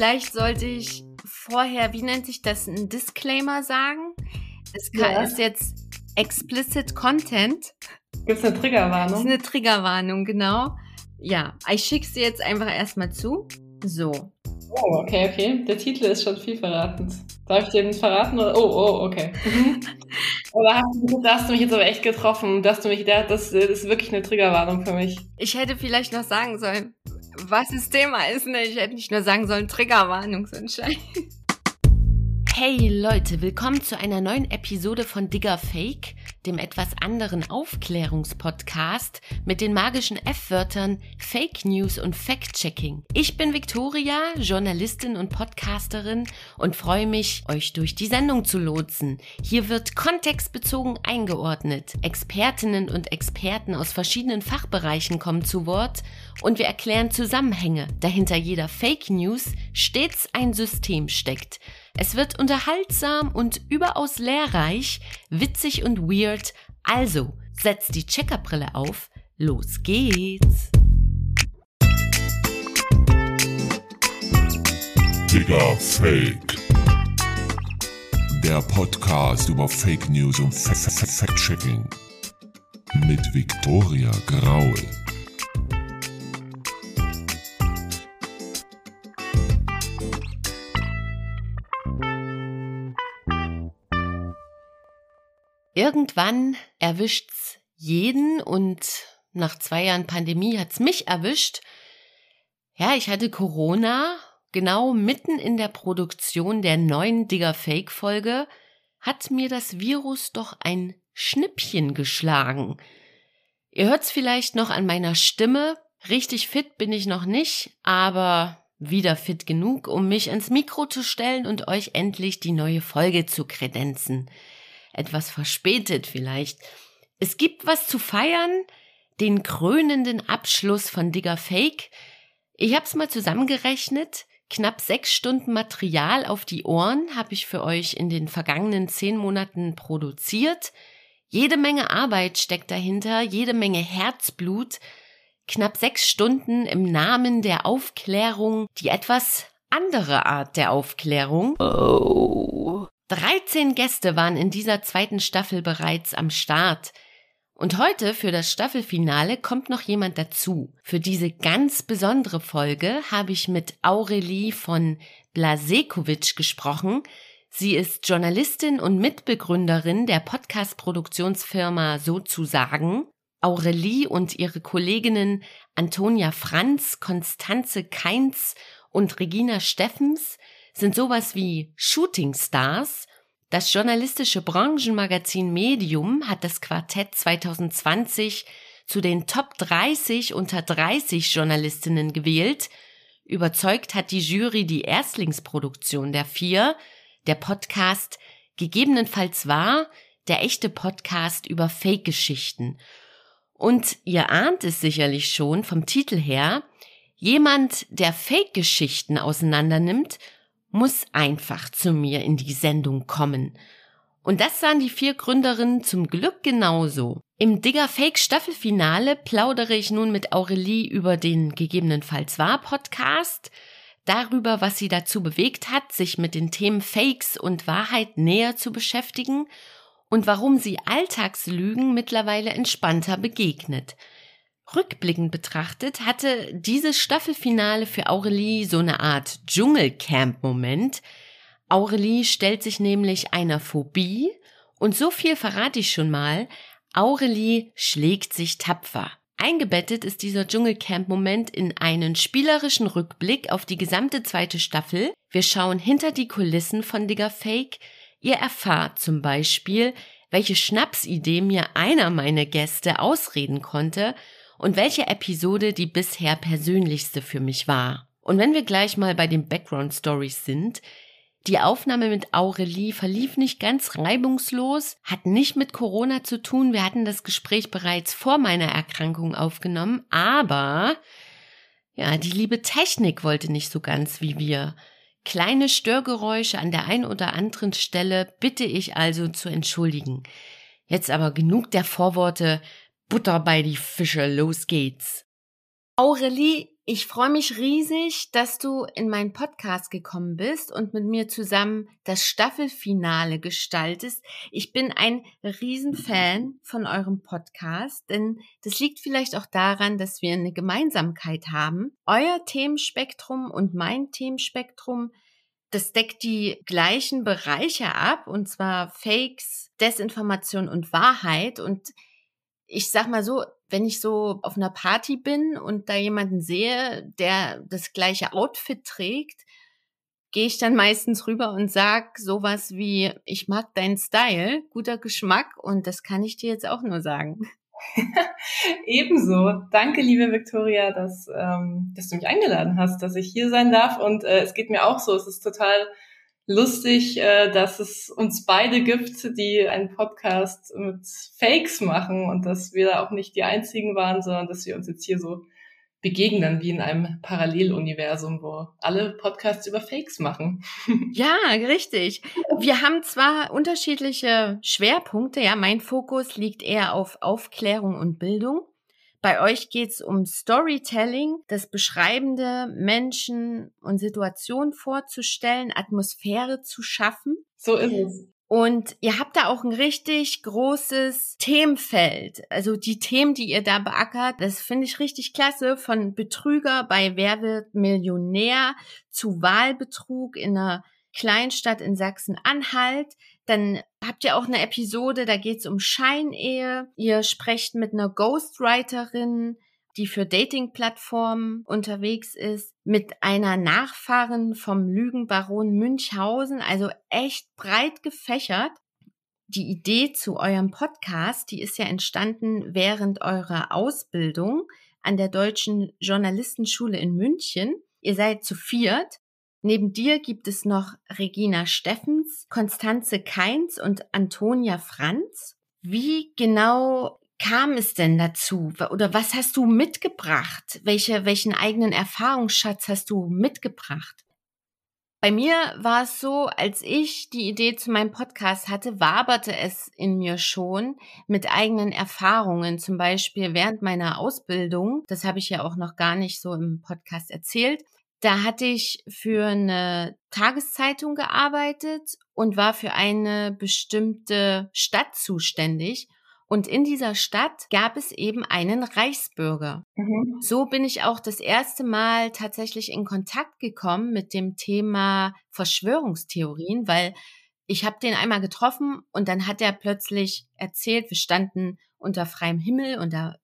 Vielleicht sollte ich vorher, wie nennt sich das, ein Disclaimer sagen? Es Ja. ist jetzt explicit Content. Gibt es eine Das ist Triggerwarnung? eine Triggerwarnung, genau. Ja, ich schick's dir jetzt einfach erstmal zu. So. Oh, okay, okay. Der Titel ist schon viel verratend. Darf ich dir den verraten? Oder? Oh, oh, okay. Mhm. Oder hast du, da hast du mich jetzt aber echt getroffen. Dass du mich, da- das, das ist wirklich eine Triggerwarnung für mich. Ich hätte vielleicht noch sagen sollen, was das Thema ist. Ne? Ich hätte nicht nur sagen sollen, Triggerwarnung, so ein Scheiß. Hey Leute, willkommen zu einer neuen Episode von Digger Fake, dem etwas anderen Aufklärungspodcast mit den magischen F-Wörtern Fake News und Fact-Checking. Ich bin Victoria, Journalistin und Podcasterin und freue mich, euch durch die Sendung zu lotsen. Hier wird kontextbezogen eingeordnet. Expertinnen und Experten aus verschiedenen Fachbereichen kommen zu Wort und wir erklären Zusammenhänge, dahinter jeder Fake News stets ein System steckt. Es wird unterhaltsam und überaus lehrreich, witzig und weird. Also, setzt die Checkerbrille auf. Los geht's. Digger Fake. Der Podcast über Fake News und Fa- Fa- Fa- Fact-Checking. Mit Victoria Graul. Irgendwann erwischt's jeden und nach zwei Jahren Pandemie hat's mich erwischt. Ja, ich hatte Corona, genau mitten in der Produktion der neuen Digger Fake Folge hat mir das Virus doch ein Schnippchen geschlagen. Ihr hört's vielleicht noch an meiner Stimme. Richtig fit bin ich noch nicht, aber wieder fit genug, um mich ans Mikro zu stellen und euch endlich die neue Folge zu kredenzen etwas verspätet vielleicht. Es gibt was zu feiern, den krönenden Abschluss von Digger Fake. Ich hab's mal zusammengerechnet. Knapp sechs Stunden Material auf die Ohren habe ich für euch in den vergangenen zehn Monaten produziert. Jede Menge Arbeit steckt dahinter, jede Menge Herzblut. Knapp sechs Stunden im Namen der Aufklärung, die etwas andere Art der Aufklärung. Oh. 13 Gäste waren in dieser zweiten Staffel bereits am Start. Und heute für das Staffelfinale kommt noch jemand dazu. Für diese ganz besondere Folge habe ich mit Aurelie von Blasekovic gesprochen. Sie ist Journalistin und Mitbegründerin der Podcast-Produktionsfirma Sozusagen. Aurelie und ihre Kolleginnen Antonia Franz, Konstanze Keinz und Regina Steffens sind sowas wie Shooting Stars. Das journalistische Branchenmagazin Medium hat das Quartett 2020 zu den Top 30 unter 30 Journalistinnen gewählt. Überzeugt hat die Jury die Erstlingsproduktion der vier, der Podcast gegebenenfalls war, der echte Podcast über Fake-Geschichten. Und ihr ahnt es sicherlich schon vom Titel her, jemand, der Fake-Geschichten auseinandernimmt muss einfach zu mir in die Sendung kommen. Und das sahen die vier Gründerinnen zum Glück genauso. Im Digger Fake Staffelfinale plaudere ich nun mit Aurelie über den gegebenenfalls wahr Podcast, darüber, was sie dazu bewegt hat, sich mit den Themen Fakes und Wahrheit näher zu beschäftigen und warum sie Alltagslügen mittlerweile entspannter begegnet. Rückblickend betrachtet hatte dieses Staffelfinale für Aurelie so eine Art Dschungelcamp-Moment. Aurelie stellt sich nämlich einer Phobie und so viel verrate ich schon mal. Aurelie schlägt sich tapfer. Eingebettet ist dieser Dschungelcamp-Moment in einen spielerischen Rückblick auf die gesamte zweite Staffel. Wir schauen hinter die Kulissen von Digger Fake. Ihr erfahrt zum Beispiel, welche Schnapsidee mir einer meiner Gäste ausreden konnte und welche Episode die bisher persönlichste für mich war. Und wenn wir gleich mal bei den Background Stories sind, die Aufnahme mit Aurelie verlief nicht ganz reibungslos, hat nicht mit Corona zu tun. Wir hatten das Gespräch bereits vor meiner Erkrankung aufgenommen, aber ja, die liebe Technik wollte nicht so ganz wie wir. Kleine Störgeräusche an der einen oder anderen Stelle bitte ich also zu entschuldigen. Jetzt aber genug der Vorworte, Butter bei die Fische, los geht's. Aurelie, ich freue mich riesig, dass du in meinen Podcast gekommen bist und mit mir zusammen das Staffelfinale gestaltest. Ich bin ein Riesenfan von eurem Podcast, denn das liegt vielleicht auch daran, dass wir eine Gemeinsamkeit haben. Euer Themenspektrum und mein Themenspektrum, das deckt die gleichen Bereiche ab, und zwar Fakes, Desinformation und Wahrheit. Und ich sag mal so, wenn ich so auf einer Party bin und da jemanden sehe, der das gleiche Outfit trägt, gehe ich dann meistens rüber und sag sowas wie, ich mag deinen Style, guter Geschmack und das kann ich dir jetzt auch nur sagen. Ebenso. Danke, liebe Victoria, dass, ähm, dass du mich eingeladen hast, dass ich hier sein darf. Und äh, es geht mir auch so. Es ist total lustig, äh, dass es uns beide gibt, die einen Podcast mit Fakes machen und dass wir da auch nicht die einzigen waren, sondern dass wir uns jetzt hier so begegnen wie in einem Paralleluniversum, wo alle Podcasts über Fakes machen. Ja, richtig. Wir haben zwar unterschiedliche Schwerpunkte, ja, mein Fokus liegt eher auf Aufklärung und Bildung. Bei euch geht's um Storytelling, das beschreibende Menschen und Situationen vorzustellen, Atmosphäre zu schaffen. So ist es. Und ihr habt da auch ein richtig großes Themenfeld. Also die Themen, die ihr da beackert, das finde ich richtig klasse. Von Betrüger bei Wer wird Millionär zu Wahlbetrug in einer Kleinstadt in Sachsen-Anhalt. Dann habt ihr auch eine Episode, da geht es um Scheinehe. Ihr sprecht mit einer Ghostwriterin, die für Dating-Plattformen unterwegs ist, mit einer Nachfahrin vom Lügenbaron Münchhausen, also echt breit gefächert. Die Idee zu eurem Podcast, die ist ja entstanden während eurer Ausbildung an der Deutschen Journalistenschule in München. Ihr seid zu viert Neben dir gibt es noch Regina Steffens, Konstanze Keins und Antonia Franz. Wie genau kam es denn dazu? Oder was hast du mitgebracht? Welche, welchen eigenen Erfahrungsschatz hast du mitgebracht? Bei mir war es so, als ich die Idee zu meinem Podcast hatte, waberte es in mir schon mit eigenen Erfahrungen, zum Beispiel während meiner Ausbildung. Das habe ich ja auch noch gar nicht so im Podcast erzählt. Da hatte ich für eine Tageszeitung gearbeitet und war für eine bestimmte Stadt zuständig. Und in dieser Stadt gab es eben einen Reichsbürger. Mhm. So bin ich auch das erste Mal tatsächlich in Kontakt gekommen mit dem Thema Verschwörungstheorien, weil ich habe den einmal getroffen und dann hat er plötzlich erzählt, wir standen unter freiem Himmel und da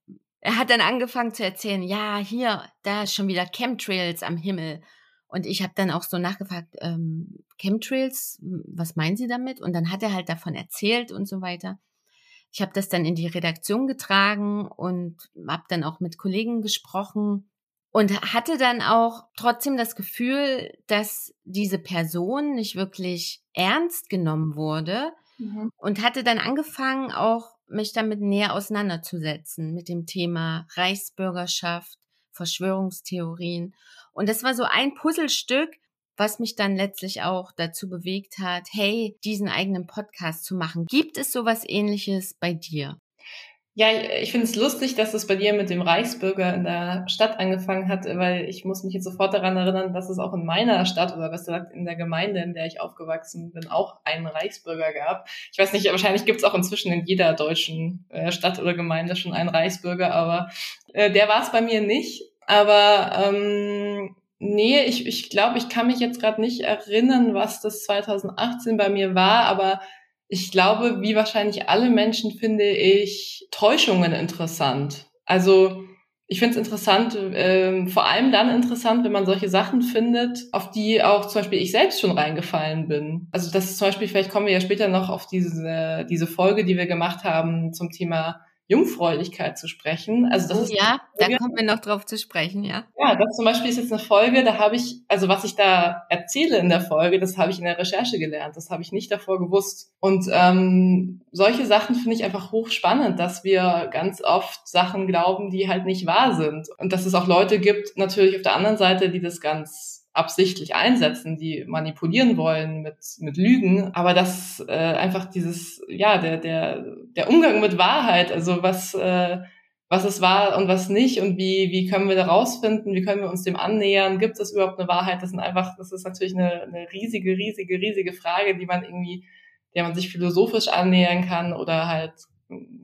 er hat dann angefangen zu erzählen, ja, hier, da ist schon wieder Chemtrails am Himmel. Und ich habe dann auch so nachgefragt, ähm, Chemtrails, was meinen Sie damit? Und dann hat er halt davon erzählt und so weiter. Ich habe das dann in die Redaktion getragen und habe dann auch mit Kollegen gesprochen und hatte dann auch trotzdem das Gefühl, dass diese Person nicht wirklich ernst genommen wurde mhm. und hatte dann angefangen auch mich damit näher auseinanderzusetzen mit dem Thema Reichsbürgerschaft, Verschwörungstheorien. Und das war so ein Puzzlestück, was mich dann letztlich auch dazu bewegt hat, hey, diesen eigenen Podcast zu machen. Gibt es sowas ähnliches bei dir? Ja, ich finde es lustig, dass es bei dir mit dem Reichsbürger in der Stadt angefangen hat, weil ich muss mich jetzt sofort daran erinnern, dass es auch in meiner Stadt oder besser gesagt in der Gemeinde, in der ich aufgewachsen bin, auch einen Reichsbürger gab. Ich weiß nicht, wahrscheinlich gibt es auch inzwischen in jeder deutschen äh, Stadt oder Gemeinde schon einen Reichsbürger, aber äh, der war es bei mir nicht. Aber ähm, nee, ich, ich glaube, ich kann mich jetzt gerade nicht erinnern, was das 2018 bei mir war, aber ich glaube, wie wahrscheinlich alle Menschen finde ich Täuschungen interessant. Also ich finde es interessant, ähm, vor allem dann interessant, wenn man solche Sachen findet, auf die auch zum Beispiel ich selbst schon reingefallen bin. Also das ist zum Beispiel, vielleicht kommen wir ja später noch auf diese, diese Folge, die wir gemacht haben zum Thema Jungfräulichkeit zu sprechen. Also das oh, ist ja, da kommen wir noch drauf zu sprechen, ja. Ja, das zum Beispiel ist jetzt eine Folge, da habe ich, also was ich da erzähle in der Folge, das habe ich in der Recherche gelernt, das habe ich nicht davor gewusst. Und ähm, solche Sachen finde ich einfach hochspannend, dass wir ganz oft Sachen glauben, die halt nicht wahr sind. Und dass es auch Leute gibt, natürlich auf der anderen Seite, die das ganz absichtlich einsetzen, die manipulieren wollen mit, mit Lügen, aber dass äh, einfach dieses, ja, der, der, der Umgang mit Wahrheit, also was, äh, was es war und was nicht und wie, wie können wir da rausfinden, wie können wir uns dem annähern, gibt es überhaupt eine Wahrheit? Das sind einfach, das ist natürlich eine, eine riesige, riesige, riesige Frage, die man irgendwie, der man sich philosophisch annähern kann oder halt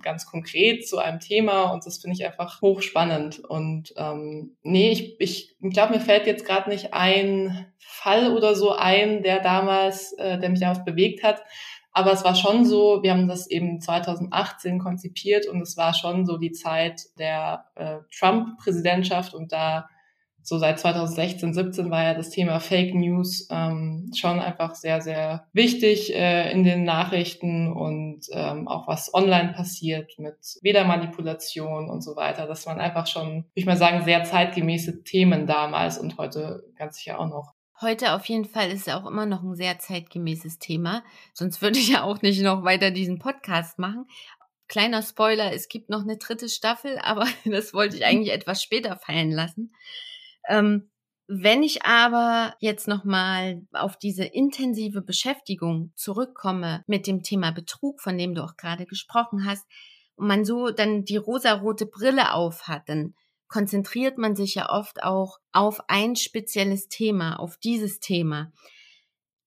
ganz konkret zu einem Thema und das finde ich einfach hochspannend. Und ähm, nee, ich, ich glaube, mir fällt jetzt gerade nicht ein Fall oder so ein, der damals, äh, der mich damals bewegt hat. Aber es war schon so, wir haben das eben 2018 konzipiert und es war schon so die Zeit der äh, Trump-Präsidentschaft und da so seit 2016, 17 war ja das Thema Fake News ähm, schon einfach sehr, sehr wichtig äh, in den Nachrichten und ähm, auch was online passiert mit Wählermanipulation und so weiter. Das waren einfach schon, würde ich mal sagen, sehr zeitgemäße Themen damals und heute ganz sicher auch noch. Heute auf jeden Fall ist es auch immer noch ein sehr zeitgemäßes Thema. Sonst würde ich ja auch nicht noch weiter diesen Podcast machen. Kleiner Spoiler, es gibt noch eine dritte Staffel, aber das wollte ich eigentlich etwas später fallen lassen. Ähm, wenn ich aber jetzt nochmal auf diese intensive Beschäftigung zurückkomme mit dem Thema Betrug, von dem du auch gerade gesprochen hast, und man so dann die rosarote Brille auf hat, dann konzentriert man sich ja oft auch auf ein spezielles Thema, auf dieses Thema.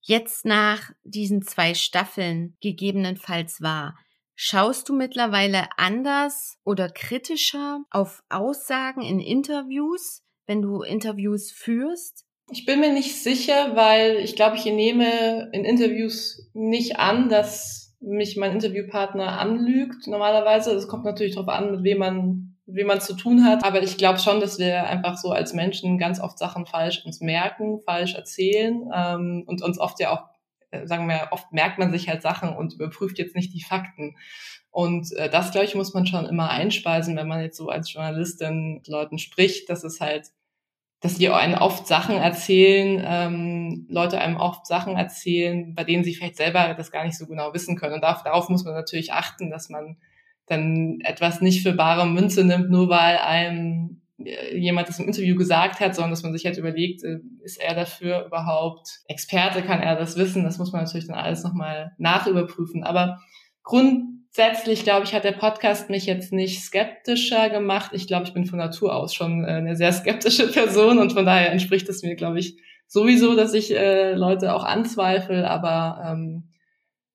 Jetzt nach diesen zwei Staffeln gegebenenfalls war, schaust du mittlerweile anders oder kritischer auf Aussagen in Interviews? Wenn du Interviews führst? Ich bin mir nicht sicher, weil ich glaube, ich nehme in Interviews nicht an, dass mich mein Interviewpartner anlügt normalerweise. Es kommt natürlich darauf an, mit wem man wie man zu tun hat. Aber ich glaube schon, dass wir einfach so als Menschen ganz oft Sachen falsch uns merken, falsch erzählen ähm, und uns oft ja auch, äh, sagen wir, oft merkt man sich halt Sachen und überprüft jetzt nicht die Fakten. Und äh, das, glaube ich, muss man schon immer einspeisen, wenn man jetzt so als Journalistin mit Leuten spricht, dass es halt dass die einem oft Sachen erzählen, ähm, Leute einem oft Sachen erzählen, bei denen sie vielleicht selber das gar nicht so genau wissen können. Und darauf, darauf muss man natürlich achten, dass man dann etwas nicht für bare Münze nimmt, nur weil einem äh, jemand das im Interview gesagt hat, sondern dass man sich halt überlegt, äh, ist er dafür überhaupt Experte, kann er das wissen? Das muss man natürlich dann alles nochmal nachüberprüfen. Aber Grund, Grundsätzlich, glaube ich, hat der Podcast mich jetzt nicht skeptischer gemacht. Ich glaube, ich bin von Natur aus schon äh, eine sehr skeptische Person und von daher entspricht es mir, glaube ich, sowieso, dass ich äh, Leute auch anzweifle. Aber ähm,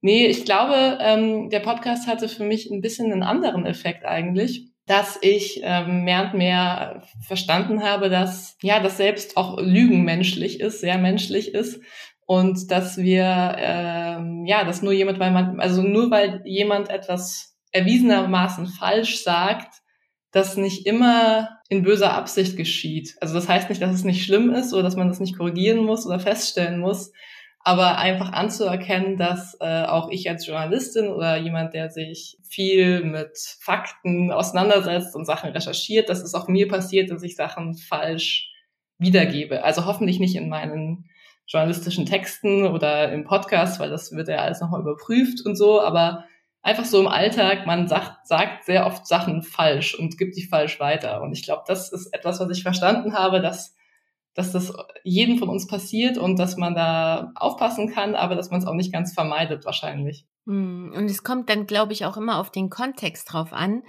nee, ich glaube, ähm, der Podcast hatte für mich ein bisschen einen anderen Effekt eigentlich dass ich ähm, mehr und mehr verstanden habe, dass ja, dass selbst auch Lügen menschlich ist, sehr menschlich ist und dass wir ähm, ja, dass nur jemand, weil man, also nur weil jemand etwas erwiesenermaßen falsch sagt, das nicht immer in böser Absicht geschieht. Also das heißt nicht, dass es nicht schlimm ist oder dass man das nicht korrigieren muss oder feststellen muss, aber einfach anzuerkennen, dass äh, auch ich als Journalistin oder jemand, der sich viel mit Fakten auseinandersetzt und Sachen recherchiert, dass es auch mir passiert, dass ich Sachen falsch wiedergebe. Also hoffentlich nicht in meinen journalistischen Texten oder im Podcast, weil das wird ja alles nochmal überprüft und so, aber einfach so im Alltag, man sagt, sagt sehr oft Sachen falsch und gibt die falsch weiter. Und ich glaube, das ist etwas, was ich verstanden habe, dass, dass das jedem von uns passiert und dass man da aufpassen kann, aber dass man es auch nicht ganz vermeidet wahrscheinlich. Hm, und es kommt dann, glaube ich, auch immer auf den Kontext drauf an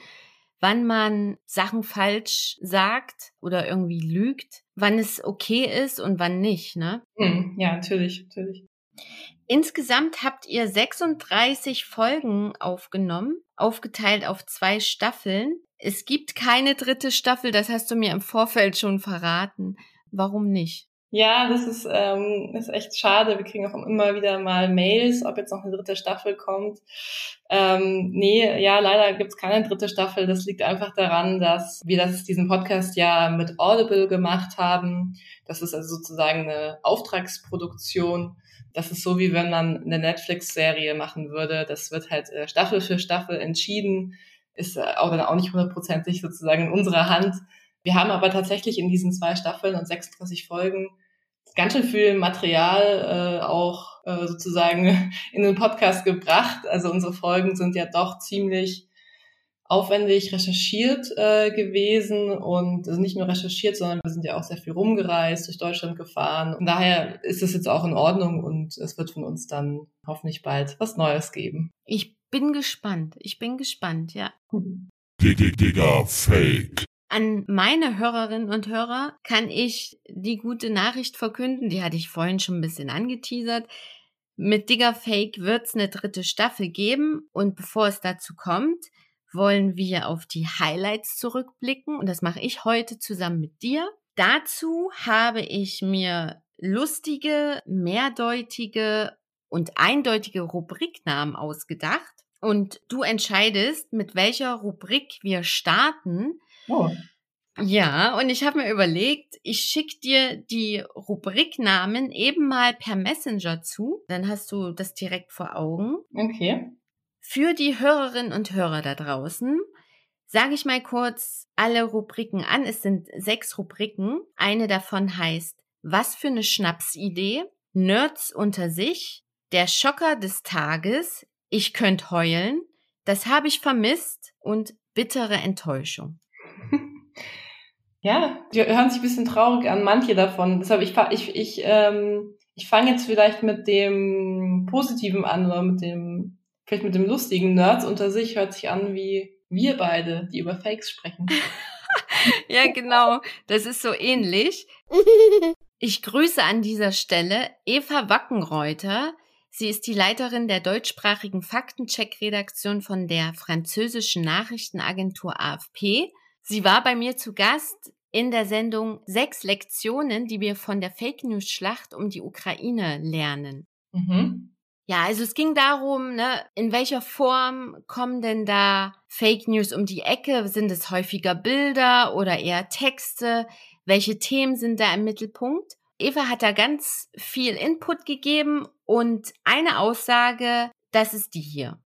wann man Sachen falsch sagt oder irgendwie lügt, wann es okay ist und wann nicht, ne? Hm, ja, natürlich, natürlich. Insgesamt habt ihr 36 Folgen aufgenommen, aufgeteilt auf zwei Staffeln. Es gibt keine dritte Staffel, das hast du mir im Vorfeld schon verraten. Warum nicht? Ja, das ist, ähm, ist echt schade. Wir kriegen auch immer wieder mal Mails, ob jetzt noch eine dritte Staffel kommt. Ähm, nee, ja, leider gibt's keine dritte Staffel. Das liegt einfach daran, dass wir das, diesen Podcast ja mit Audible gemacht haben. Das ist also sozusagen eine Auftragsproduktion. Das ist so, wie wenn man eine Netflix-Serie machen würde. Das wird halt äh, Staffel für Staffel entschieden. Ist äh, auch dann auch nicht hundertprozentig sozusagen in unserer Hand. Wir haben aber tatsächlich in diesen zwei Staffeln und 36 Folgen ganz schön viel Material äh, auch äh, sozusagen in den Podcast gebracht. Also unsere Folgen sind ja doch ziemlich aufwendig recherchiert äh, gewesen und also nicht nur recherchiert, sondern wir sind ja auch sehr viel rumgereist, durch Deutschland gefahren. Und daher ist es jetzt auch in Ordnung und es wird von uns dann hoffentlich bald was Neues geben. Ich bin gespannt. Ich bin gespannt, ja. Digga Fake. An meine Hörerinnen und Hörer kann ich die gute Nachricht verkünden, die hatte ich vorhin schon ein bisschen angeteasert. Mit Digger Fake wird es eine dritte Staffel geben und bevor es dazu kommt, wollen wir auf die Highlights zurückblicken und das mache ich heute zusammen mit dir. Dazu habe ich mir lustige, mehrdeutige und eindeutige Rubriknamen ausgedacht und du entscheidest, mit welcher Rubrik wir starten. Oh. Ja, und ich habe mir überlegt, ich schicke dir die Rubriknamen eben mal per Messenger zu. Dann hast du das direkt vor Augen. Okay. Für die Hörerinnen und Hörer da draußen sage ich mal kurz alle Rubriken an. Es sind sechs Rubriken. Eine davon heißt Was für eine Schnapsidee? Nerds unter sich, der Schocker des Tages, ich könnte heulen, das habe ich vermisst und bittere Enttäuschung. Ja, die hören sich ein bisschen traurig an, manche davon. Deshalb, ich, ich, ich, ähm, ich fange jetzt vielleicht mit dem Positiven an oder mit dem, vielleicht mit dem lustigen Nerds unter sich hört sich an wie wir beide, die über Fakes sprechen. ja, genau. Das ist so ähnlich. Ich grüße an dieser Stelle Eva Wackenreuter. Sie ist die Leiterin der deutschsprachigen Faktencheck-Redaktion von der französischen Nachrichtenagentur AFP. Sie war bei mir zu Gast in der Sendung Sechs Lektionen, die wir von der Fake News Schlacht um die Ukraine lernen. Mhm. Ja, also es ging darum, ne, in welcher Form kommen denn da Fake News um die Ecke? Sind es häufiger Bilder oder eher Texte? Welche Themen sind da im Mittelpunkt? Eva hat da ganz viel Input gegeben und eine Aussage, das ist die hier.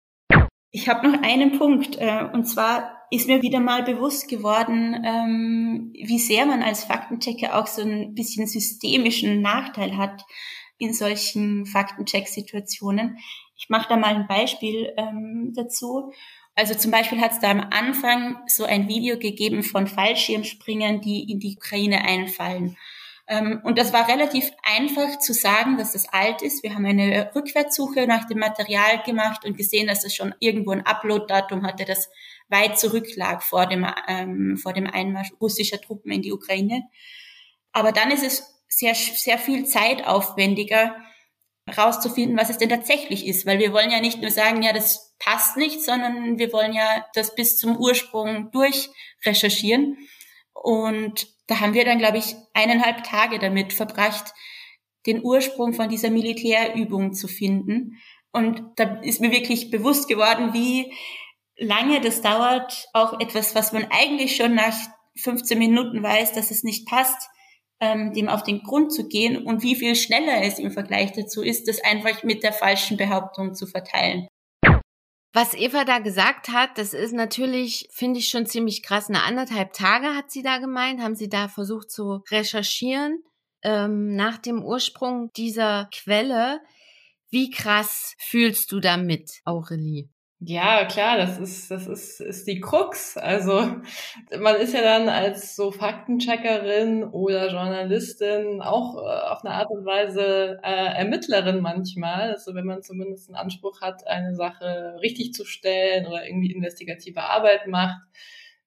Ich habe noch einen Punkt, äh, und zwar ist mir wieder mal bewusst geworden, ähm, wie sehr man als Faktenchecker auch so ein bisschen systemischen Nachteil hat in solchen Faktencheck-Situationen. Ich mache da mal ein Beispiel ähm, dazu. Also zum Beispiel hat es da am Anfang so ein Video gegeben von Fallschirmspringern, die in die Ukraine einfallen. Ähm, und das war relativ einfach zu sagen, dass das alt ist. Wir haben eine Rückwärtssuche nach dem Material gemacht und gesehen, dass es schon irgendwo ein Upload-Datum hatte, das weit zurücklag vor dem, ähm, vor dem Einmarsch russischer Truppen in die Ukraine. Aber dann ist es sehr, sehr viel zeitaufwendiger, rauszufinden, was es denn tatsächlich ist, weil wir wollen ja nicht nur sagen, ja, das passt nicht, sondern wir wollen ja das bis zum Ursprung durchrecherchieren. Und da haben wir dann, glaube ich, eineinhalb Tage damit verbracht, den Ursprung von dieser Militärübung zu finden. Und da ist mir wirklich bewusst geworden, wie lange das dauert, auch etwas, was man eigentlich schon nach 15 Minuten weiß, dass es nicht passt, ähm, dem auf den Grund zu gehen und wie viel schneller es im Vergleich dazu ist, das einfach mit der falschen Behauptung zu verteilen. Was Eva da gesagt hat, das ist natürlich, finde ich schon ziemlich krass. Eine anderthalb Tage hat sie da gemeint, haben sie da versucht zu recherchieren ähm, nach dem Ursprung dieser Quelle. Wie krass fühlst du damit, Aurelie? Ja, klar, das ist, das ist, ist die Krux. Also man ist ja dann als so Faktencheckerin oder Journalistin auch äh, auf eine Art und Weise äh, Ermittlerin manchmal. Also wenn man zumindest einen Anspruch hat, eine Sache richtig zu stellen oder irgendwie investigative Arbeit macht,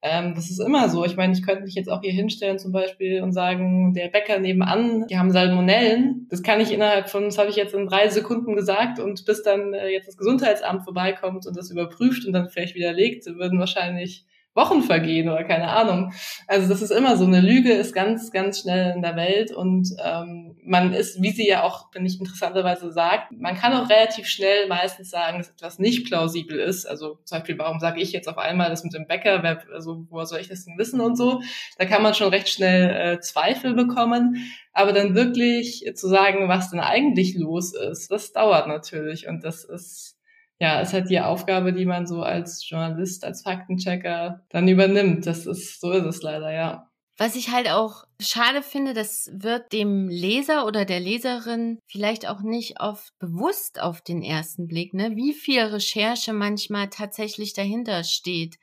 ähm, das ist immer so. Ich meine, ich könnte mich jetzt auch hier hinstellen zum Beispiel und sagen, der Bäcker nebenan, die haben Salmonellen. Das kann ich innerhalb von, das habe ich jetzt in drei Sekunden gesagt und bis dann äh, jetzt das Gesundheitsamt vorbeikommt und das überprüft und dann vielleicht widerlegt, würden wahrscheinlich Wochen vergehen oder keine Ahnung. Also das ist immer so, eine Lüge ist ganz, ganz schnell in der Welt und ähm, man ist, wie sie ja auch, finde ich, interessanterweise sagt, man kann auch relativ schnell meistens sagen, dass etwas nicht plausibel ist. Also zum Beispiel, warum sage ich jetzt auf einmal das mit dem Bäcker, wer, also woher soll ich das denn wissen und so. Da kann man schon recht schnell äh, Zweifel bekommen. Aber dann wirklich zu sagen, was denn eigentlich los ist, das dauert natürlich und das ist ja, ist halt die Aufgabe, die man so als Journalist, als Faktenchecker dann übernimmt. Das ist, so ist es leider, ja. Was ich halt auch schade finde, das wird dem Leser oder der Leserin vielleicht auch nicht oft bewusst auf den ersten Blick, ne? Wie viel Recherche manchmal tatsächlich dahinter steht,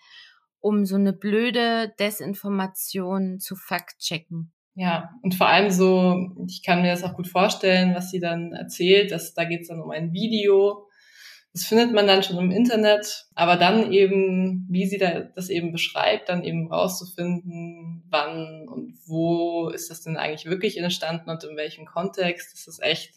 um so eine blöde Desinformation zu faktchecken. Ja, und vor allem so, ich kann mir das auch gut vorstellen, was sie dann erzählt, dass da geht es dann um ein Video, Das findet man dann schon im Internet, aber dann eben, wie sie da das eben beschreibt, dann eben rauszufinden, wann und wo ist das denn eigentlich wirklich entstanden und in welchem Kontext, das ist echt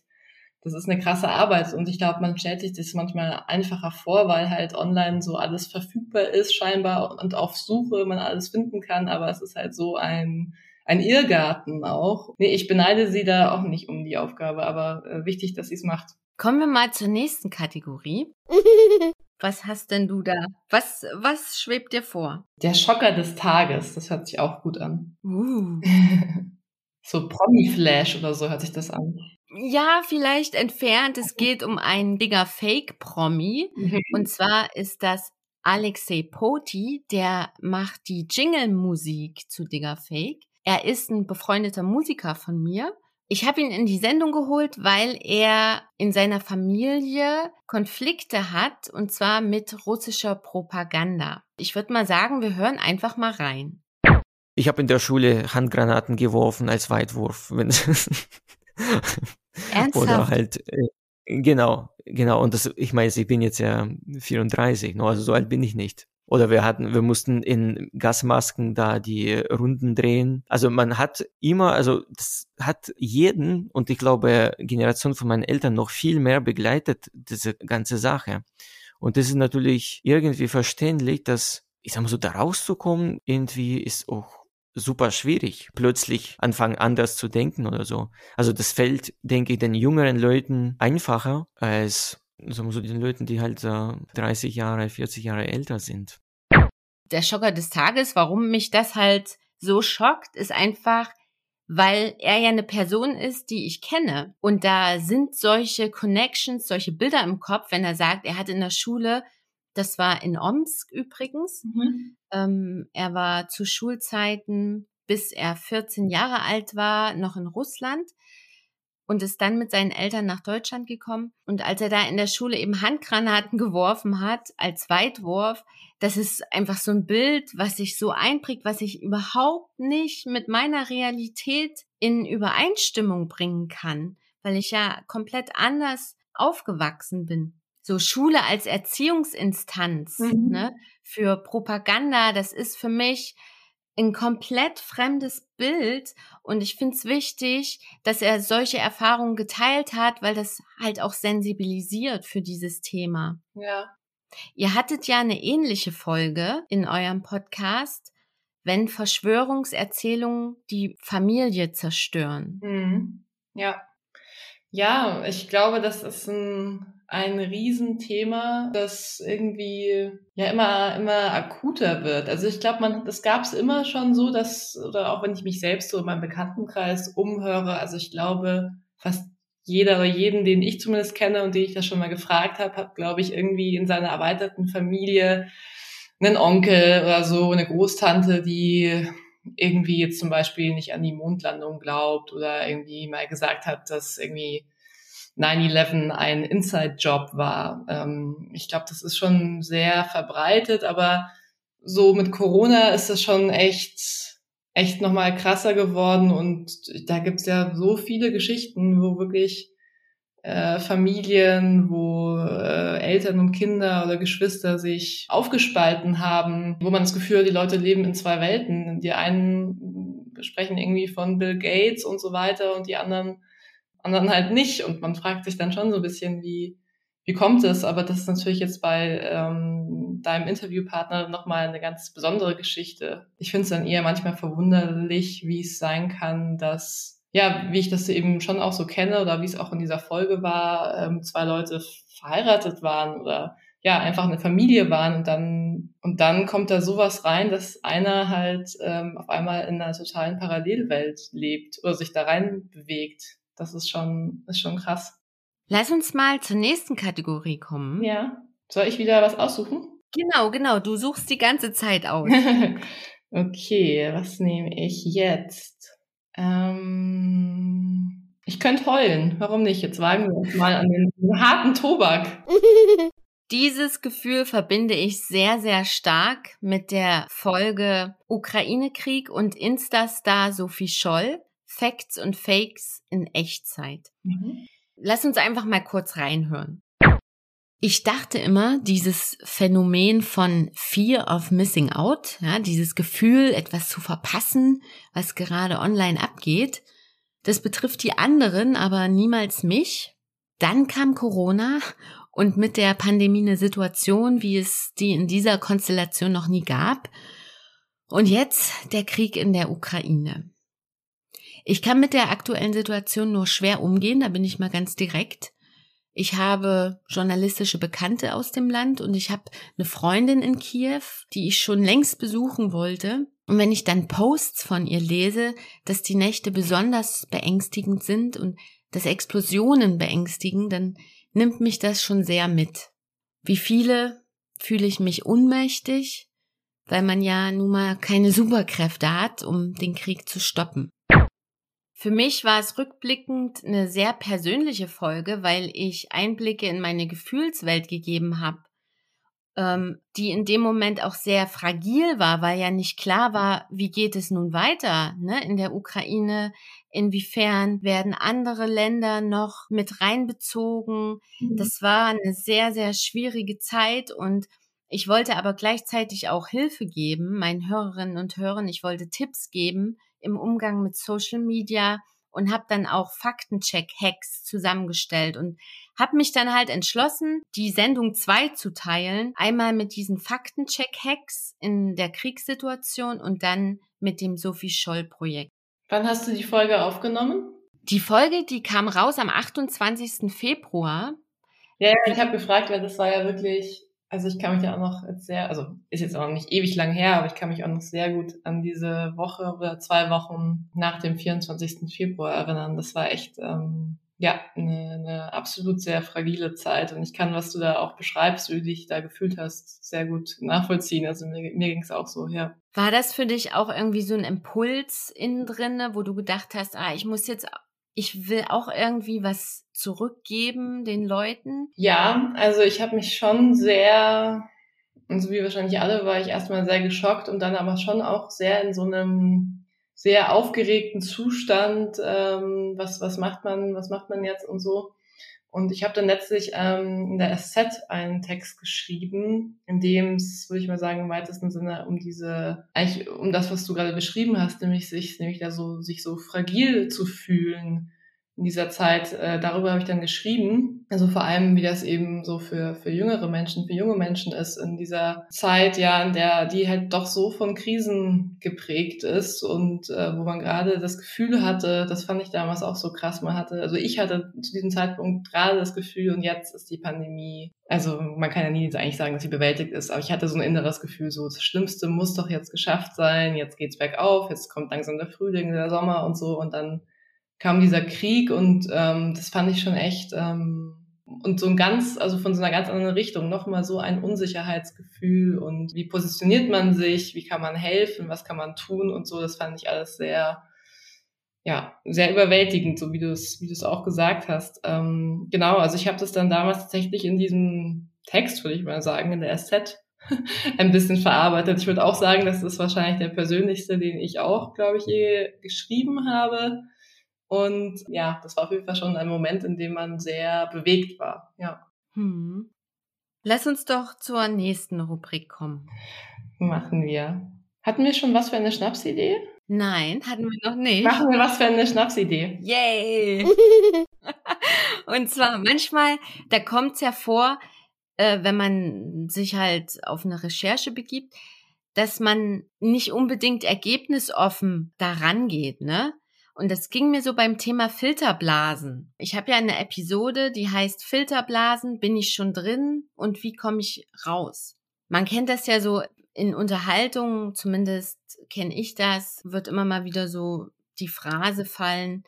das ist eine krasse Arbeit und ich glaube, man stellt sich das manchmal einfacher vor, weil halt online so alles verfügbar ist scheinbar und auf Suche man alles finden kann, aber es ist halt so ein ein Irrgarten auch. Nee, ich beneide sie da auch nicht um die Aufgabe, aber äh, wichtig, dass sie es macht. Kommen wir mal zur nächsten Kategorie. Was hast denn du da? Was, was schwebt dir vor? Der Schocker des Tages, das hört sich auch gut an. Uh. so Promi-Flash oder so hört sich das an. Ja, vielleicht entfernt. Es geht um einen Digger Fake-Promi. Mhm. Und zwar ist das Alexei Poti, der macht die Jingle-Musik zu Digger Fake. Er ist ein befreundeter Musiker von mir. Ich habe ihn in die Sendung geholt, weil er in seiner Familie Konflikte hat, und zwar mit russischer Propaganda. Ich würde mal sagen, wir hören einfach mal rein. Ich habe in der Schule Handgranaten geworfen als Weitwurf. Ernsthaft? Oder halt, äh, genau, genau. Und das, ich meine, ich bin jetzt ja 34, ne? also so alt bin ich nicht. Oder wir hatten, wir mussten in Gasmasken da die Runden drehen. Also man hat immer, also das hat jeden und ich glaube Generation von meinen Eltern noch viel mehr begleitet, diese ganze Sache. Und das ist natürlich irgendwie verständlich, dass, ich sag mal so, da rauszukommen, irgendwie ist auch super schwierig, plötzlich anfangen anders zu denken oder so. Also das fällt, denke ich, den jüngeren Leuten einfacher als sagen wir so den Leuten, die halt äh, 30 Jahre, 40 Jahre älter sind. Der Schocker des Tages, warum mich das halt so schockt, ist einfach, weil er ja eine Person ist, die ich kenne. Und da sind solche Connections, solche Bilder im Kopf, wenn er sagt, er hat in der Schule, das war in Omsk übrigens, Mhm. ähm, er war zu Schulzeiten, bis er 14 Jahre alt war, noch in Russland und ist dann mit seinen Eltern nach Deutschland gekommen. Und als er da in der Schule eben Handgranaten geworfen hat, als Weitwurf, das ist einfach so ein Bild, was sich so einprägt, was ich überhaupt nicht mit meiner Realität in Übereinstimmung bringen kann, weil ich ja komplett anders aufgewachsen bin. So Schule als Erziehungsinstanz Mhm. ne, für Propaganda, das ist für mich ein komplett fremdes Bild und ich finde es wichtig, dass er solche Erfahrungen geteilt hat, weil das halt auch sensibilisiert für dieses Thema. Ja. Ihr hattet ja eine ähnliche Folge in eurem Podcast, wenn Verschwörungserzählungen die Familie zerstören. Mhm. Ja. Ja, ich glaube, das ist ein, ein Riesenthema, das irgendwie ja immer, immer akuter wird. Also ich glaube, man, das gab es immer schon so, dass, oder auch wenn ich mich selbst so in meinem Bekanntenkreis umhöre, also ich glaube, fast jeder oder jeden, den ich zumindest kenne und den ich das schon mal gefragt habe, hat, glaube ich, irgendwie in seiner erweiterten Familie einen Onkel oder so, eine Großtante, die irgendwie jetzt zum Beispiel nicht an die Mondlandung glaubt oder irgendwie mal gesagt hat, dass irgendwie 9-11 ein Inside-Job war. Ähm, ich glaube, das ist schon sehr verbreitet, aber so mit Corona ist das schon echt, echt nochmal krasser geworden und da gibt's ja so viele Geschichten, wo wirklich äh, Familien, wo äh, Eltern und Kinder oder Geschwister sich aufgespalten haben, wo man das Gefühl hat, die Leute leben in zwei Welten. Die einen sprechen irgendwie von Bill Gates und so weiter und die anderen anderen halt nicht. Und man fragt sich dann schon so ein bisschen, wie, wie kommt es? Aber das ist natürlich jetzt bei ähm, deinem Interviewpartner nochmal eine ganz besondere Geschichte. Ich finde es dann eher manchmal verwunderlich, wie es sein kann, dass ja, wie ich das eben schon auch so kenne oder wie es auch in dieser Folge war, ähm, zwei Leute verheiratet waren oder ja, einfach eine Familie waren und dann, und dann kommt da sowas rein, dass einer halt ähm, auf einmal in einer totalen Parallelwelt lebt oder sich da rein bewegt. Das ist schon, ist schon krass. Lass uns mal zur nächsten Kategorie kommen. Ja. Soll ich wieder was aussuchen? Genau, genau. Du suchst die ganze Zeit aus. okay, was nehme ich jetzt? Ähm, ich könnte heulen. Warum nicht? Jetzt wagen wir uns mal an den harten Tobak. Dieses Gefühl verbinde ich sehr, sehr stark mit der Folge Ukraine-Krieg und Instastar Sophie Scholl. Facts und Fakes in Echtzeit. Mhm. Lass uns einfach mal kurz reinhören. Ich dachte immer, dieses Phänomen von Fear of Missing Out, ja, dieses Gefühl, etwas zu verpassen, was gerade online abgeht, das betrifft die anderen, aber niemals mich. Dann kam Corona und mit der Pandemie eine Situation, wie es die in dieser Konstellation noch nie gab. Und jetzt der Krieg in der Ukraine. Ich kann mit der aktuellen Situation nur schwer umgehen, da bin ich mal ganz direkt. Ich habe journalistische Bekannte aus dem Land und ich habe eine Freundin in Kiew, die ich schon längst besuchen wollte. Und wenn ich dann Posts von ihr lese, dass die Nächte besonders beängstigend sind und dass Explosionen beängstigen, dann nimmt mich das schon sehr mit. Wie viele fühle ich mich unmächtig, weil man ja nun mal keine Superkräfte hat, um den Krieg zu stoppen. Für mich war es rückblickend eine sehr persönliche Folge, weil ich Einblicke in meine Gefühlswelt gegeben habe, ähm, die in dem Moment auch sehr fragil war, weil ja nicht klar war, wie geht es nun weiter ne, in der Ukraine, inwiefern werden andere Länder noch mit reinbezogen. Mhm. Das war eine sehr, sehr schwierige Zeit und ich wollte aber gleichzeitig auch Hilfe geben, meinen Hörerinnen und Hörern. Ich wollte Tipps geben, im Umgang mit Social Media und habe dann auch Faktencheck-Hacks zusammengestellt und habe mich dann halt entschlossen, die Sendung zwei zu teilen. Einmal mit diesen Faktencheck-Hacks in der Kriegssituation und dann mit dem Sophie Scholl-Projekt. Wann hast du die Folge aufgenommen? Die Folge, die kam raus am 28. Februar. Ja, ich habe gefragt, weil das war ja wirklich also ich kann mich ja auch noch sehr, also ist jetzt auch noch nicht ewig lang her, aber ich kann mich auch noch sehr gut an diese Woche oder zwei Wochen nach dem 24. Februar erinnern. Das war echt, ähm, ja, eine, eine absolut sehr fragile Zeit. Und ich kann, was du da auch beschreibst, wie du dich da gefühlt hast, sehr gut nachvollziehen. Also mir, mir ging es auch so, ja. War das für dich auch irgendwie so ein Impuls innen drinne, wo du gedacht hast, ah, ich muss jetzt ich will auch irgendwie was zurückgeben den Leuten? Ja, also ich habe mich schon sehr, und so wie wahrscheinlich alle, war ich erstmal sehr geschockt und dann aber schon auch sehr in so einem sehr aufgeregten Zustand, ähm, was, was macht man, was macht man jetzt und so. Und ich habe dann letztlich ähm, in der SZ einen Text geschrieben, in dem es, würde ich mal sagen, im weitesten Sinne um diese, eigentlich um das, was du gerade beschrieben hast, nämlich sich, nämlich da so, sich so fragil zu fühlen, in dieser Zeit, äh, darüber habe ich dann geschrieben. Also vor allem, wie das eben so für, für jüngere Menschen, für junge Menschen ist in dieser Zeit, ja, in der die halt doch so von Krisen geprägt ist und äh, wo man gerade das Gefühl hatte, das fand ich damals auch so krass, man hatte, also ich hatte zu diesem Zeitpunkt gerade das Gefühl und jetzt ist die Pandemie, also man kann ja nie eigentlich sagen, dass sie bewältigt ist, aber ich hatte so ein inneres Gefühl, so das Schlimmste muss doch jetzt geschafft sein, jetzt geht's bergauf, jetzt kommt langsam der Frühling, der Sommer und so und dann kam dieser Krieg und ähm, das fand ich schon echt ähm, und so ein ganz, also von so einer ganz anderen Richtung, nochmal so ein Unsicherheitsgefühl und wie positioniert man sich, wie kann man helfen, was kann man tun und so, das fand ich alles sehr, ja, sehr überwältigend, so wie du es, wie du es auch gesagt hast. Ähm, genau, also ich habe das dann damals tatsächlich in diesem Text, würde ich mal sagen, in der SZ ein bisschen verarbeitet. Ich würde auch sagen, das ist wahrscheinlich der persönlichste, den ich auch, glaube ich, je geschrieben habe. Und ja, das war auf jeden Fall schon ein Moment, in dem man sehr bewegt war. Ja. Hm. Lass uns doch zur nächsten Rubrik kommen. Machen wir. Hatten wir schon was für eine Schnapsidee? Nein, hatten wir noch nicht. Machen wir was für eine Schnapsidee. Yay! Und zwar manchmal, da kommt es ja vor, äh, wenn man sich halt auf eine Recherche begibt, dass man nicht unbedingt ergebnisoffen daran geht, ne? Und das ging mir so beim Thema Filterblasen. Ich habe ja eine Episode, die heißt Filterblasen, bin ich schon drin und wie komme ich raus? Man kennt das ja so in Unterhaltungen, zumindest kenne ich das, wird immer mal wieder so die Phrase fallen,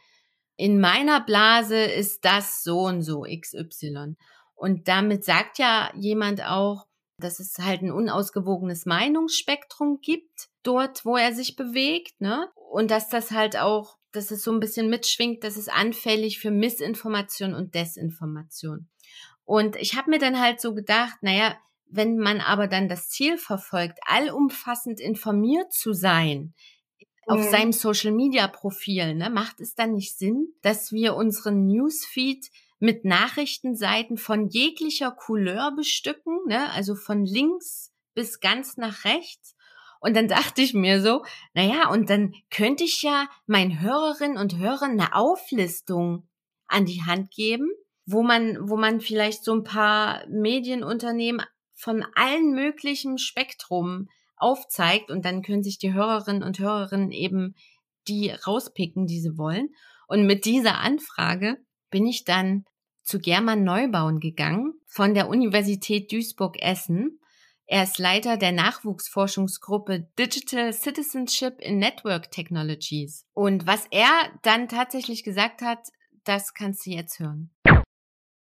in meiner Blase ist das so und so XY. Und damit sagt ja jemand auch, dass es halt ein unausgewogenes Meinungsspektrum gibt, dort, wo er sich bewegt, ne? Und dass das halt auch dass es so ein bisschen mitschwingt, dass es anfällig für Missinformation und Desinformation. Und ich habe mir dann halt so gedacht, naja, wenn man aber dann das Ziel verfolgt, allumfassend informiert zu sein, mhm. auf seinem Social Media Profil, ne, macht es dann nicht Sinn, dass wir unseren Newsfeed mit Nachrichtenseiten von jeglicher Couleur bestücken, ne? also von links bis ganz nach rechts. Und dann dachte ich mir so, naja, und dann könnte ich ja meinen Hörerinnen und Hörern eine Auflistung an die Hand geben, wo man, wo man vielleicht so ein paar Medienunternehmen von allen möglichen Spektrum aufzeigt und dann können sich die Hörerinnen und Hörerinnen eben die rauspicken, die sie wollen. Und mit dieser Anfrage bin ich dann zu German Neubauen gegangen von der Universität Duisburg-Essen. Er ist Leiter der Nachwuchsforschungsgruppe Digital Citizenship in Network Technologies. Und was er dann tatsächlich gesagt hat, das kannst du jetzt hören.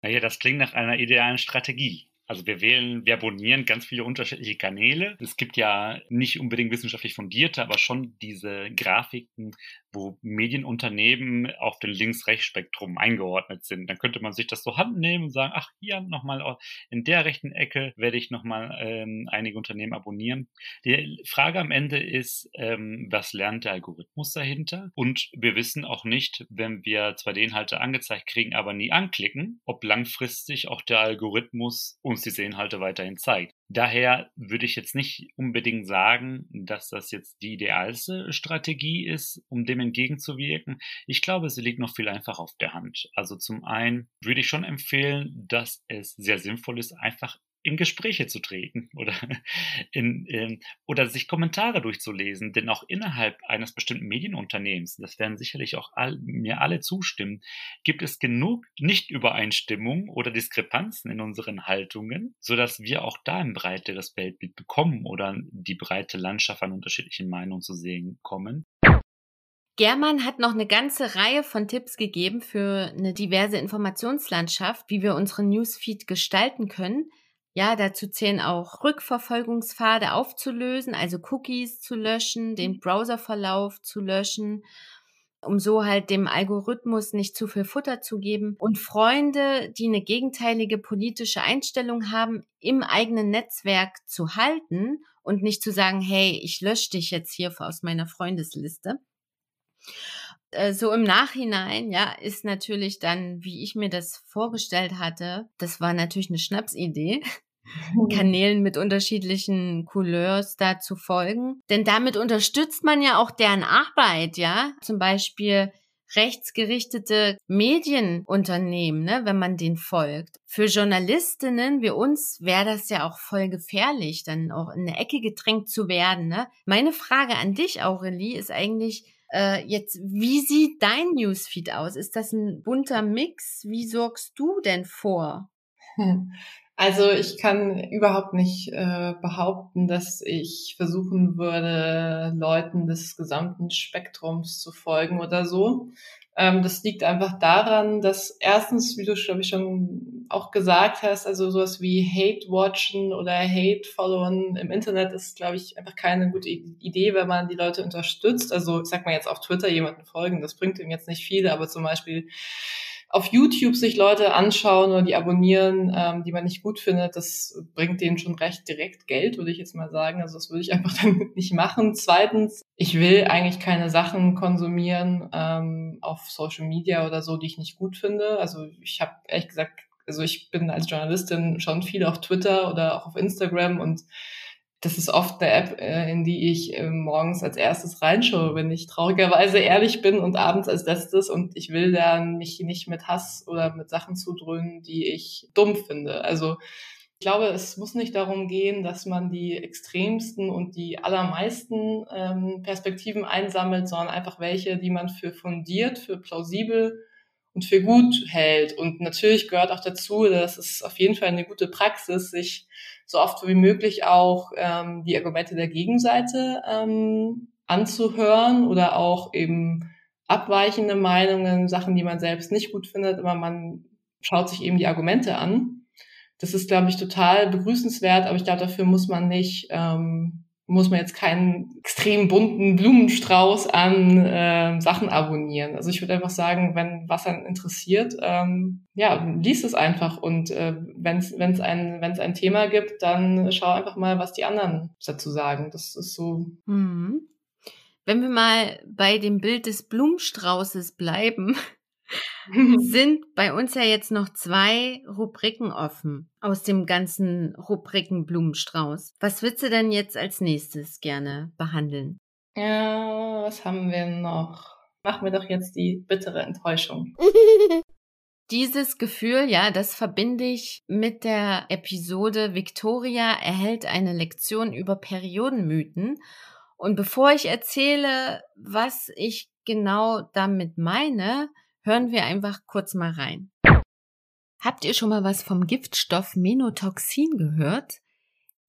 Naja, das klingt nach einer idealen Strategie. Also wir wählen, wir abonnieren ganz viele unterschiedliche Kanäle. Es gibt ja nicht unbedingt wissenschaftlich fundierte, aber schon diese Grafiken, wo Medienunternehmen auf den Links-Rechts-Spektrum eingeordnet sind. Dann könnte man sich das so handnehmen und sagen, ach, hier nochmal in der rechten Ecke werde ich nochmal ähm, einige Unternehmen abonnieren. Die Frage am Ende ist, ähm, was lernt der Algorithmus dahinter? Und wir wissen auch nicht, wenn wir zwar die Inhalte angezeigt kriegen, aber nie anklicken, ob langfristig auch der Algorithmus uns diese Inhalte weiterhin zeigt. Daher würde ich jetzt nicht unbedingt sagen, dass das jetzt die idealste Strategie ist, um dem entgegenzuwirken. Ich glaube, sie liegt noch viel einfach auf der Hand. Also zum einen würde ich schon empfehlen, dass es sehr sinnvoll ist, einfach in Gespräche zu treten oder, in, in, oder sich Kommentare durchzulesen. Denn auch innerhalb eines bestimmten Medienunternehmens, das werden sicherlich auch all, mir alle zustimmen, gibt es genug Nichtübereinstimmungen oder Diskrepanzen in unseren Haltungen, sodass wir auch da ein breiteres Weltbild bekommen oder die breite Landschaft an unterschiedlichen Meinungen zu sehen kommen. German hat noch eine ganze Reihe von Tipps gegeben für eine diverse Informationslandschaft, wie wir unseren Newsfeed gestalten können. Ja, dazu zählen auch Rückverfolgungspfade aufzulösen, also Cookies zu löschen, den mhm. Browserverlauf zu löschen, um so halt dem Algorithmus nicht zu viel Futter zu geben und Freunde, die eine gegenteilige politische Einstellung haben, im eigenen Netzwerk zu halten und nicht zu sagen, hey, ich lösche dich jetzt hier aus meiner Freundesliste. Äh, so im Nachhinein, ja, ist natürlich dann, wie ich mir das vorgestellt hatte, das war natürlich eine Schnapsidee. Kanälen mit unterschiedlichen Couleurs da zu folgen. Denn damit unterstützt man ja auch deren Arbeit, ja. Zum Beispiel rechtsgerichtete Medienunternehmen, ne, wenn man den folgt. Für Journalistinnen wie uns wäre das ja auch voll gefährlich, dann auch in eine Ecke gedrängt zu werden. Ne? Meine Frage an dich, Aurelie, ist eigentlich äh, jetzt, wie sieht dein Newsfeed aus? Ist das ein bunter Mix? Wie sorgst du denn vor? Hm. Also ich kann überhaupt nicht äh, behaupten, dass ich versuchen würde, Leuten des gesamten Spektrums zu folgen oder so. Ähm, das liegt einfach daran, dass erstens, wie du glaube ich schon auch gesagt hast, also sowas wie Hate-Watchen oder Hate-Followen im Internet ist, glaube ich, einfach keine gute Idee, wenn man die Leute unterstützt. Also ich sag mal jetzt auf Twitter jemanden folgen, das bringt ihm jetzt nicht viel, aber zum Beispiel auf YouTube sich Leute anschauen oder die abonnieren, ähm, die man nicht gut findet, das bringt denen schon recht direkt Geld, würde ich jetzt mal sagen. Also das würde ich einfach dann nicht machen. Zweitens, ich will eigentlich keine Sachen konsumieren ähm, auf Social Media oder so, die ich nicht gut finde. Also ich habe ehrlich gesagt, also ich bin als Journalistin schon viel auf Twitter oder auch auf Instagram und das ist oft eine App, äh, in die ich äh, morgens als erstes reinschaue, wenn ich traurigerweise ehrlich bin und abends als letztes und ich will dann mich nicht mit Hass oder mit Sachen zudröhnen, die ich dumm finde. Also ich glaube, es muss nicht darum gehen, dass man die extremsten und die allermeisten ähm, Perspektiven einsammelt, sondern einfach welche, die man für fundiert, für plausibel und für gut hält. Und natürlich gehört auch dazu, dass es auf jeden Fall eine gute Praxis, sich so oft wie möglich auch ähm, die Argumente der Gegenseite ähm, anzuhören oder auch eben abweichende Meinungen, Sachen, die man selbst nicht gut findet, aber man schaut sich eben die Argumente an. Das ist, glaube ich, total begrüßenswert, aber ich glaube, dafür muss man nicht ähm, muss man jetzt keinen extrem bunten Blumenstrauß an äh, Sachen abonnieren. Also ich würde einfach sagen, wenn was einen interessiert, ähm, ja, liest es einfach und äh, wenn es wenn es ein wenn es ein Thema gibt, dann schau einfach mal, was die anderen dazu sagen. Das ist so. Mhm. Wenn wir mal bei dem Bild des Blumenstraußes bleiben, sind bei uns ja jetzt noch zwei Rubriken offen aus dem ganzen Rubrikenblumenstrauß. Was würdest du denn jetzt als nächstes gerne behandeln? Ja, was haben wir noch? Machen wir doch jetzt die bittere Enttäuschung. Dieses Gefühl, ja, das verbinde ich mit der Episode Victoria erhält eine Lektion über Periodenmythen. Und bevor ich erzähle, was ich genau damit meine, hören wir einfach kurz mal rein. Habt ihr schon mal was vom Giftstoff Menotoxin gehört?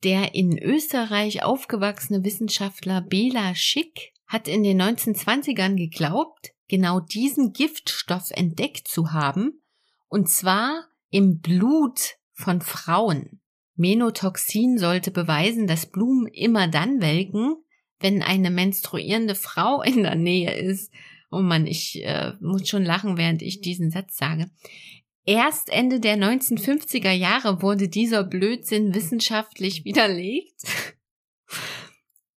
Der in Österreich aufgewachsene Wissenschaftler Bela Schick hat in den 1920ern geglaubt, genau diesen Giftstoff entdeckt zu haben und zwar im Blut von Frauen. Menotoxin sollte beweisen, dass Blumen immer dann welken, wenn eine menstruierende Frau in der Nähe ist. Oh Mann, ich äh, muss schon lachen, während ich diesen Satz sage. Erst Ende der 1950er Jahre wurde dieser Blödsinn wissenschaftlich widerlegt.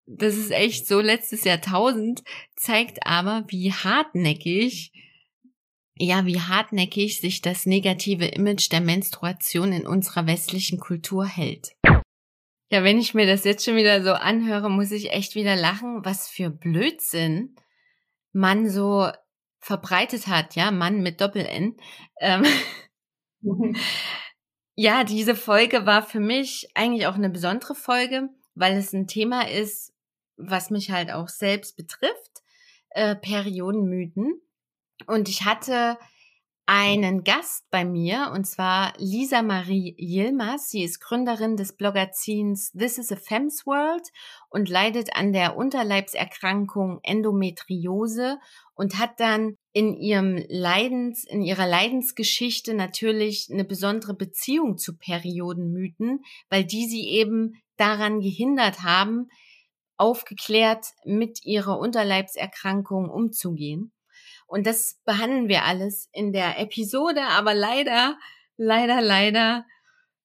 Das ist echt so letztes Jahrtausend, zeigt aber, wie hartnäckig ja, wie hartnäckig sich das negative Image der Menstruation in unserer westlichen Kultur hält. Ja, wenn ich mir das jetzt schon wieder so anhöre, muss ich echt wieder lachen, was für Blödsinn man so verbreitet hat, ja, Mann mit Doppel-N. Ähm ja, diese Folge war für mich eigentlich auch eine besondere Folge, weil es ein Thema ist, was mich halt auch selbst betrifft, äh, Periodenmythen. Und ich hatte einen Gast bei mir, und zwar Lisa Marie Yilmaz. Sie ist Gründerin des Blogazins This is a Fem's World und leidet an der Unterleibserkrankung Endometriose und hat dann in ihrem Leidens, in ihrer Leidensgeschichte natürlich eine besondere Beziehung zu Periodenmythen, weil die sie eben daran gehindert haben, aufgeklärt mit ihrer Unterleibserkrankung umzugehen. Und das behandeln wir alles in der Episode, aber leider, leider, leider,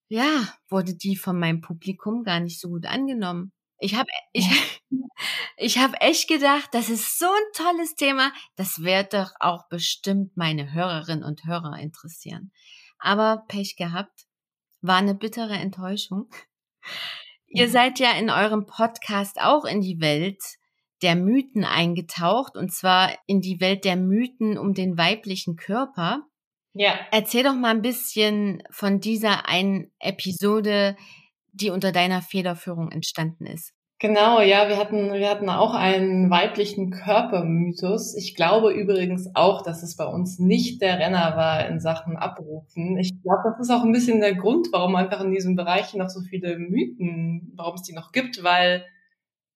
ja, wurde die von meinem Publikum gar nicht so gut angenommen. Ich habe ich, ich hab echt gedacht, das ist so ein tolles Thema, das wird doch auch bestimmt meine Hörerinnen und Hörer interessieren. Aber Pech gehabt, war eine bittere Enttäuschung. Ihr seid ja in eurem Podcast auch in die Welt der Mythen eingetaucht und zwar in die Welt der Mythen um den weiblichen Körper. Ja. Erzähl doch mal ein bisschen von dieser einen Episode, die unter deiner Federführung entstanden ist. Genau, ja, wir hatten, wir hatten auch einen weiblichen Körpermythos. Ich glaube übrigens auch, dass es bei uns nicht der Renner war in Sachen Abrufen. Ich glaube, das ist auch ein bisschen der Grund, warum einfach in diesem Bereich noch so viele Mythen, warum es die noch gibt, weil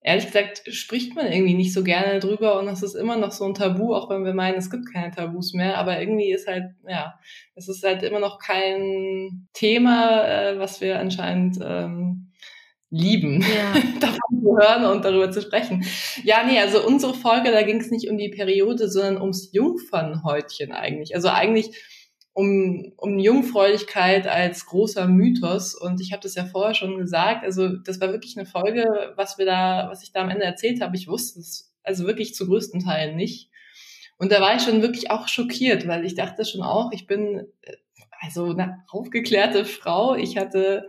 ehrlich gesagt spricht man irgendwie nicht so gerne drüber und das ist immer noch so ein Tabu, auch wenn wir meinen, es gibt keine Tabus mehr, aber irgendwie ist halt, ja, es ist halt immer noch kein Thema, äh, was wir anscheinend ähm, lieben, ja. davon zu hören und darüber zu sprechen. Ja, nee, also unsere Folge, da ging es nicht um die Periode, sondern ums Jungfernhäutchen eigentlich. Also eigentlich um, um Jungfräulichkeit als großer Mythos. Und ich habe das ja vorher schon gesagt. Also das war wirklich eine Folge, was wir da, was ich da am Ende erzählt habe. Ich wusste es also wirklich zu größten Teilen nicht. Und da war ich schon wirklich auch schockiert, weil ich dachte schon auch, ich bin äh, also eine aufgeklärte Frau. Ich hatte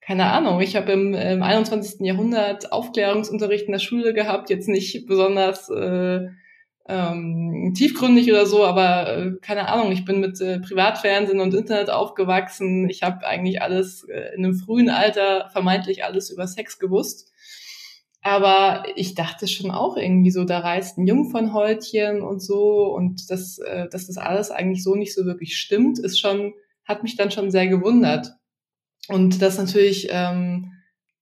keine Ahnung, ich habe im, im 21. Jahrhundert Aufklärungsunterricht in der Schule gehabt, jetzt nicht besonders äh, ähm, tiefgründig oder so, aber äh, keine Ahnung, ich bin mit äh, Privatfernsehen und Internet aufgewachsen. Ich habe eigentlich alles äh, in einem frühen Alter vermeintlich alles über Sex gewusst. Aber ich dachte schon auch irgendwie so, da reißt ein Jungfernhäutchen und so und das, äh, dass das alles eigentlich so nicht so wirklich stimmt, ist schon, hat mich dann schon sehr gewundert. Und das natürlich, ähm,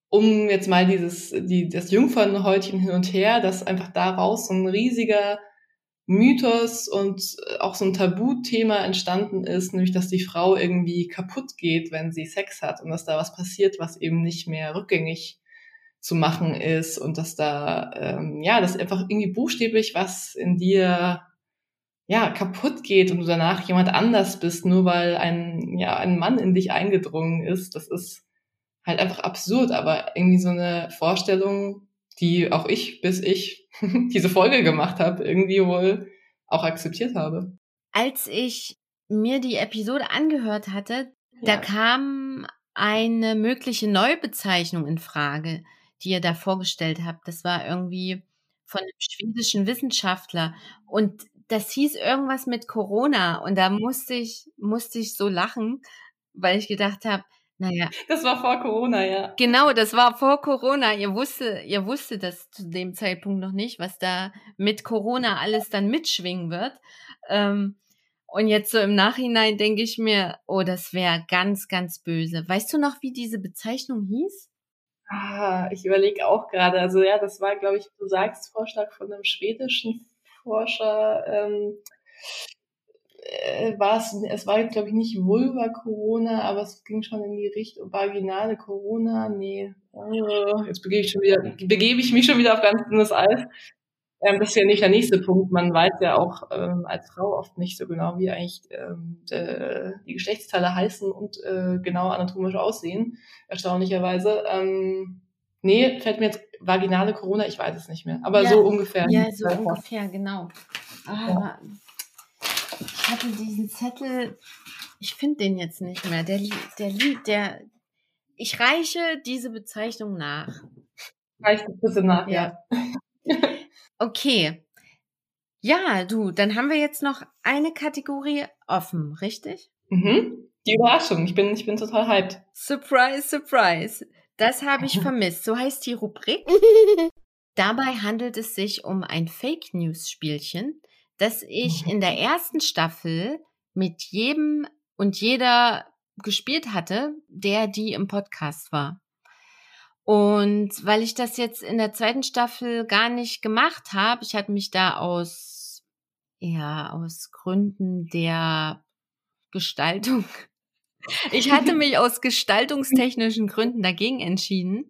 um jetzt mal dieses, die, das Jungfernhäutchen hin und her, dass einfach daraus so ein riesiger Mythos und äh, auch so ein Tabuthema entstanden ist, nämlich dass die Frau irgendwie kaputt geht, wenn sie Sex hat und dass da was passiert, was eben nicht mehr rückgängig zu machen ist und dass da ähm, ja, dass einfach irgendwie buchstäblich was in dir ja kaputt geht und du danach jemand anders bist, nur weil ein ja ein Mann in dich eingedrungen ist. Das ist halt einfach absurd, aber irgendwie so eine Vorstellung, die auch ich, bis ich diese Folge gemacht habe, irgendwie wohl auch akzeptiert habe. als ich mir die Episode angehört hatte, da Ja. kam eine mögliche Neubezeichnung in Frage, die ihr da vorgestellt habt. Das war irgendwie von einem schwedischen Wissenschaftler und das hieß irgendwas mit Corona und da musste ich musste ich so lachen, weil ich gedacht habe, naja, Das war vor Corona, ja. Genau, das war vor Corona. Ihr wusste, ihr wusste das zu dem Zeitpunkt noch nicht, was da mit Corona alles dann mitschwingen wird. Ähm, und jetzt so im Nachhinein denke ich mir, oh, das wäre ganz, ganz böse. Weißt du noch, wie diese Bezeichnung hieß? Ah, ich überlege auch gerade. Also ja, das war, glaube ich, du sagst Vorschlag von einem schwedischen Forscher. Ähm, äh, war es, es war jetzt, glaube ich, nicht Vulva-Corona, aber es ging schon in die Richtung vaginale Corona. Nee, oh, jetzt begebe ich, schon wieder, begebe ich mich schon wieder auf ganz dünnes Eis. Ähm, das ist ja nicht der nächste Punkt. Man weiß ja auch ähm, als Frau oft nicht so genau, wie eigentlich ähm, de, die Geschlechtsteile heißen und äh, genau anatomisch aussehen, erstaunlicherweise. Ähm, nee, fällt mir jetzt vaginale Corona, ich weiß es nicht mehr. Aber Ja, so ungefähr. Ja, so Äh, ungefähr, genau. Ah, Ich hatte diesen Zettel, ich finde den jetzt nicht mehr. Der, der liegt, der, ich reiche diese Bezeichnung nach. Reicht das bitte nach, Ja. ja. Okay. Ja, du, dann haben wir jetzt noch eine Kategorie offen, richtig? Mhm. Die Überraschung, ich bin, ich bin total hyped. Surprise, surprise. Das habe ich vermisst. So heißt die Rubrik. Dabei handelt es sich um ein Fake News Spielchen, das ich in der ersten Staffel mit jedem und jeder gespielt hatte, der die im Podcast war. Und weil ich das jetzt in der zweiten Staffel gar nicht gemacht habe, ich hatte mich da aus, ja, aus Gründen der Gestaltung, ich hatte mich aus gestaltungstechnischen Gründen dagegen entschieden,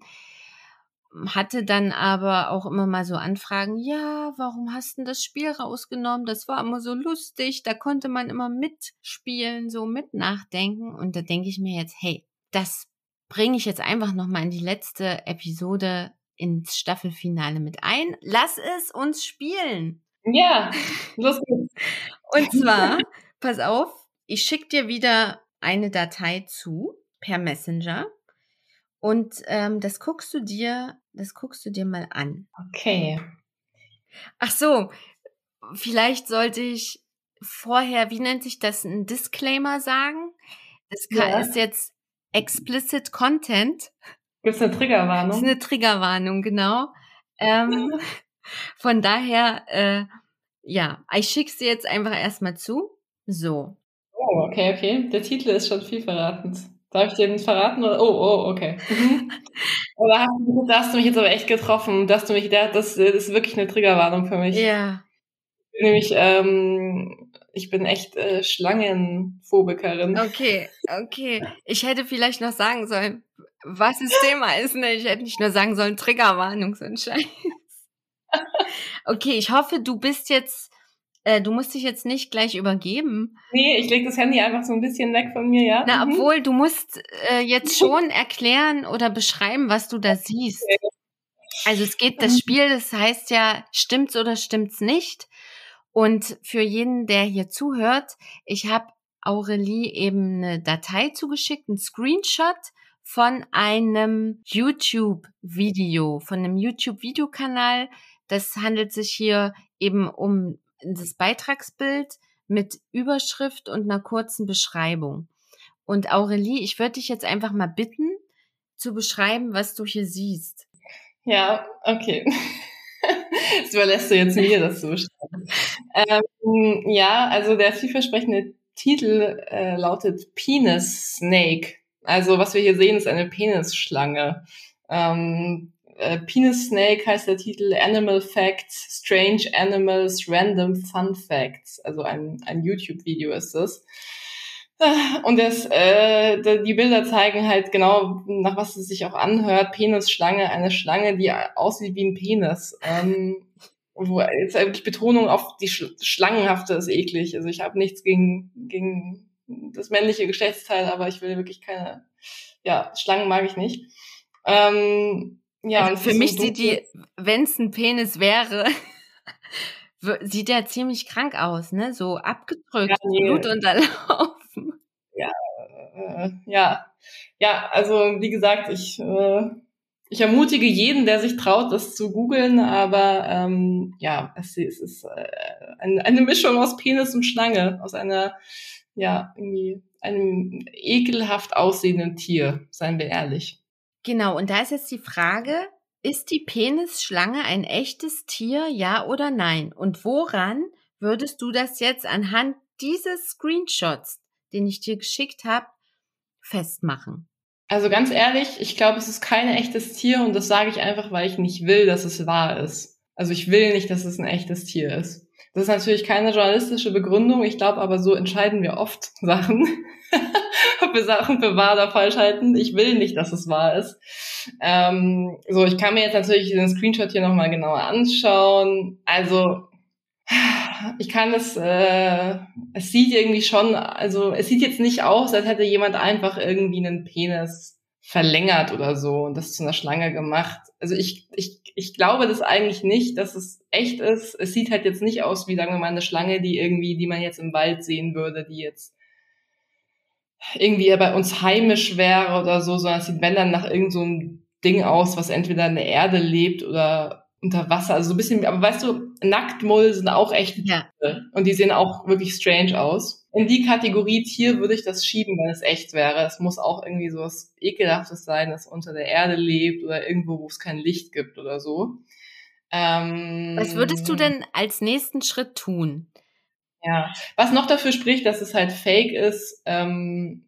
hatte dann aber auch immer mal so Anfragen, ja, warum hast du das Spiel rausgenommen? Das war immer so lustig, da konnte man immer mitspielen, so mit nachdenken. Und da denke ich mir jetzt, hey, das bringe ich jetzt einfach nochmal in die letzte Episode ins Staffelfinale mit ein. Lass es uns spielen. Ja, los geht's. Und zwar, pass auf, ich schicke dir wieder eine Datei zu per Messenger. Und ähm, das guckst du dir, das guckst du dir mal an. Okay. Ach so, vielleicht sollte ich vorher, wie nennt sich das, ein Disclaimer sagen? Das kann, Ja. ist jetzt explicit Content. Gibt's eine Das ist Triggerwarnung? eine Triggerwarnung, genau. Ähm, von daher, äh, ja, ich schick's dir jetzt einfach erstmal zu. So. Oh, okay, okay. Der Titel ist schon viel verratend. Darf ich den verraten? Oder? Oh, oh, okay. Mhm. Oder hast du, da hast du mich jetzt aber echt getroffen. Da hast du mich, da- das, ist wirklich eine Triggerwarnung für mich. Ja. Nämlich, ähm, ich bin echt äh, Schlangenphobikerin. Okay, okay. Ich hätte vielleicht noch sagen sollen, was das Thema ist. Ne? Ich hätte nicht nur sagen sollen, Triggerwarnung, ein Scheiß. Okay, ich hoffe, du bist jetzt, äh, du musst dich jetzt nicht gleich übergeben. Nee, ich leg das Handy einfach so ein bisschen weg von mir, ja? Na, Mhm. obwohl, du musst äh, jetzt schon erklären oder beschreiben, was du da siehst. Also es geht, das Spiel, das heißt ja, stimmt's oder stimmt's nicht. Und für jeden, der hier zuhört, ich habe Aurelie eben eine Datei zugeschickt, einen Screenshot von einem YouTube-Video, von einem YouTube-Videokanal. Das handelt sich hier eben um das Beitragsbild mit Überschrift und einer kurzen Beschreibung. Und Aurelie, ich würde dich jetzt einfach mal bitten, zu beschreiben, was du hier siehst. Ja, okay. Das überlässt du jetzt mir, das zu beschreiben. Ähm, ja, also der vielversprechende Titel äh, lautet Penis Snake. Also was wir hier sehen, ist eine Penisschlange. Ähm, äh, Penis Snake heißt der Titel Animal Facts, Strange Animals, Random Fun Facts. Also ein, ein YouTube-Video ist es. Und das, äh, die Bilder zeigen halt genau, nach was es sich auch anhört. Penisschlange, eine Schlange, die aussieht wie ein Penis. Ähm, wo jetzt wirklich Betonung auf die Sch Schlangenhafte ist eklig. Also ich habe nichts gegen, gegen das männliche Geschlechtsteil, aber ich will wirklich keine, ja, Schlangen mag ich nicht. Ähm, ja, also für so mich sieht dunkel- die, wenn es ein Penis wäre, sieht ja ziemlich krank aus, ne? So abgedrückt, Ja, nee. Blut unterlaufen. Äh, ja, ja, also wie gesagt, ich, äh, ich ermutige jeden, der sich traut, das zu googeln, aber ähm, ja, es, es ist äh, eine, eine Mischung aus Penis und Schlange, aus einer, ja, irgendwie einem ekelhaft aussehenden Tier, seien wir ehrlich. Genau, und da ist jetzt die Frage, ist die Penisschlange ein echtes Tier, ja oder nein? Und woran würdest du das jetzt anhand dieses Screenshots, den ich dir geschickt habe, festmachen? Also ganz ehrlich, ich glaube, es ist kein echtes Tier und das sage ich einfach, weil ich nicht will, dass es wahr ist. Also ich will nicht, dass es ein echtes Tier ist. Das ist natürlich keine journalistische Begründung. Ich glaube aber, so entscheiden wir oft Sachen. Ob wir Sachen für wahr oder falsch halten. Ich will nicht, dass es wahr ist. Ähm, so, ich kann mir jetzt natürlich den Screenshot hier nochmal genauer anschauen. Also, ich kann es, äh, es sieht irgendwie schon, also es sieht jetzt nicht aus, als hätte jemand einfach irgendwie einen Penis verlängert oder so und das zu einer Schlange gemacht. Also ich, ich, ich glaube das eigentlich nicht, dass es echt ist. Es sieht halt jetzt nicht aus wie, sagen wir mal, eine Schlange, die irgendwie, die man jetzt im Wald sehen würde, die jetzt irgendwie bei uns heimisch wäre oder so, sondern es sieht, wenn dann nach irgendeinem so Ding aus, was entweder in der Erde lebt oder unter Wasser. Also so ein bisschen, aber weißt du, Nacktmull sind auch echte Ja. Und die sehen auch wirklich strange aus. In die Kategorie Tier würde ich das schieben, wenn es echt wäre. Es muss auch irgendwie so was Ekelhaftes sein, das unter der Erde lebt oder irgendwo, wo es kein Licht gibt oder so. Ähm, Was würdest du denn als nächsten Schritt tun? Ja, was noch dafür spricht, dass es halt fake ist, ähm,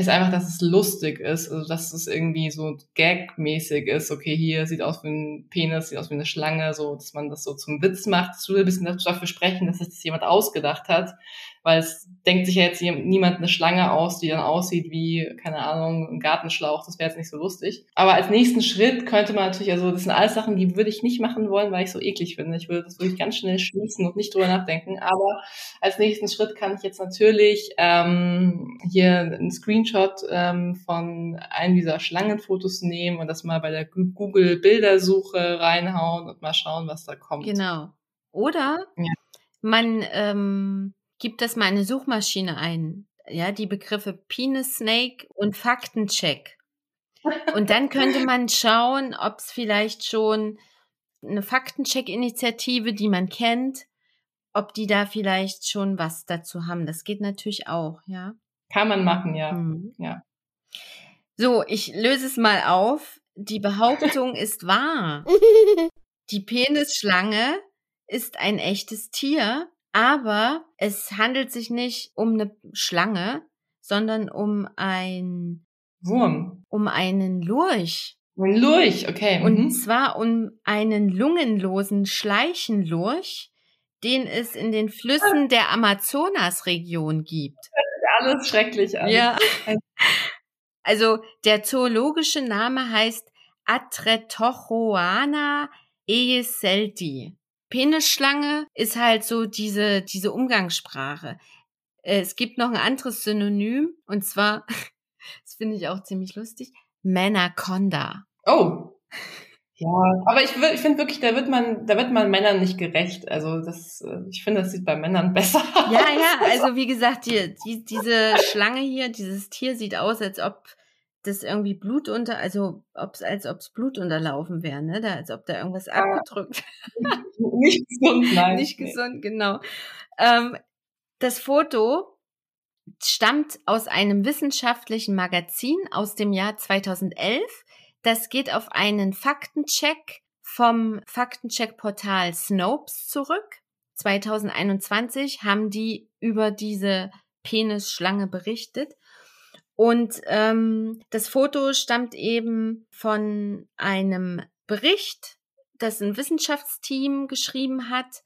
ist einfach, dass es lustig ist, also dass es irgendwie so gag-mäßig ist. Okay, hier sieht aus wie ein Penis, sieht aus wie eine Schlange, so, dass man das so zum Witz macht. Es würde ein bisschen dafür sprechen, dass sich das jemand ausgedacht hat, weil es denkt sich ja jetzt niemand eine Schlange aus, die dann aussieht wie, keine Ahnung, ein Gartenschlauch. Das wäre jetzt nicht so lustig. Aber als nächsten Schritt könnte man natürlich, also das sind alles Sachen, die würde ich nicht machen wollen, weil ich so eklig finde. Ich würde das wirklich ganz schnell schließen und nicht drüber nachdenken. Aber als nächsten Schritt kann ich jetzt natürlich ähm, hier einen Screenshot ähm, von einem dieser Schlangenfotos nehmen und das mal bei der Google-Bildersuche reinhauen und mal schauen, was da kommt. Genau. Oder Ja. man ähm, gibt das mal in eine Suchmaschine ein. Ja, die Begriffe Penis Snake und Faktencheck. Und dann könnte man schauen, ob es vielleicht schon eine Faktencheck-Initiative, die man kennt, ob die da vielleicht schon was dazu haben. Das geht natürlich auch, ja. Kann man machen, ja. Mhm. ja. So, ich löse es mal auf. Die Behauptung ist wahr. Die Penisschlange ist ein echtes Tier, aber es handelt sich nicht um eine Schlange, sondern um ein Wurm. um einen Lurch. Ein Lurch, okay. Und mhm. zwar um einen lungenlosen Schleichenlurch, den es in den Flüssen der Amazonasregion gibt. Alles schrecklich an. Ja. Also der zoologische Name heißt Atretochoana eeselti. Penisschlange ist halt so diese, diese Umgangssprache. Äh, Es gibt noch ein anderes Synonym und zwar, das finde ich auch ziemlich lustig, Manaconda. Oh. Ja, aber ich, ich finde wirklich, da wird man, da wird man Männern nicht gerecht. Also das, äh, ich finde, das sieht bei Männern besser aus. Ja, ja, also wie gesagt, die, die, diese Schlange hier, dieses Tier sieht aus, als ob das irgendwie Blut unter, also ob's, als ob es Blut unterlaufen wäre, ne? Da, als ob da irgendwas abgedrückt nicht gesund, nein. Nicht gesund, genau. Ähm, das Foto stammt aus einem wissenschaftlichen Magazin aus dem Jahr 2011. Das geht auf einen Faktencheck vom Faktencheck-Portal Snopes zurück. 2021 haben die über diese Penisschlange berichtet. Und ähm, das Foto stammt eben von einem Bericht, das ein Wissenschaftsteam geschrieben hat,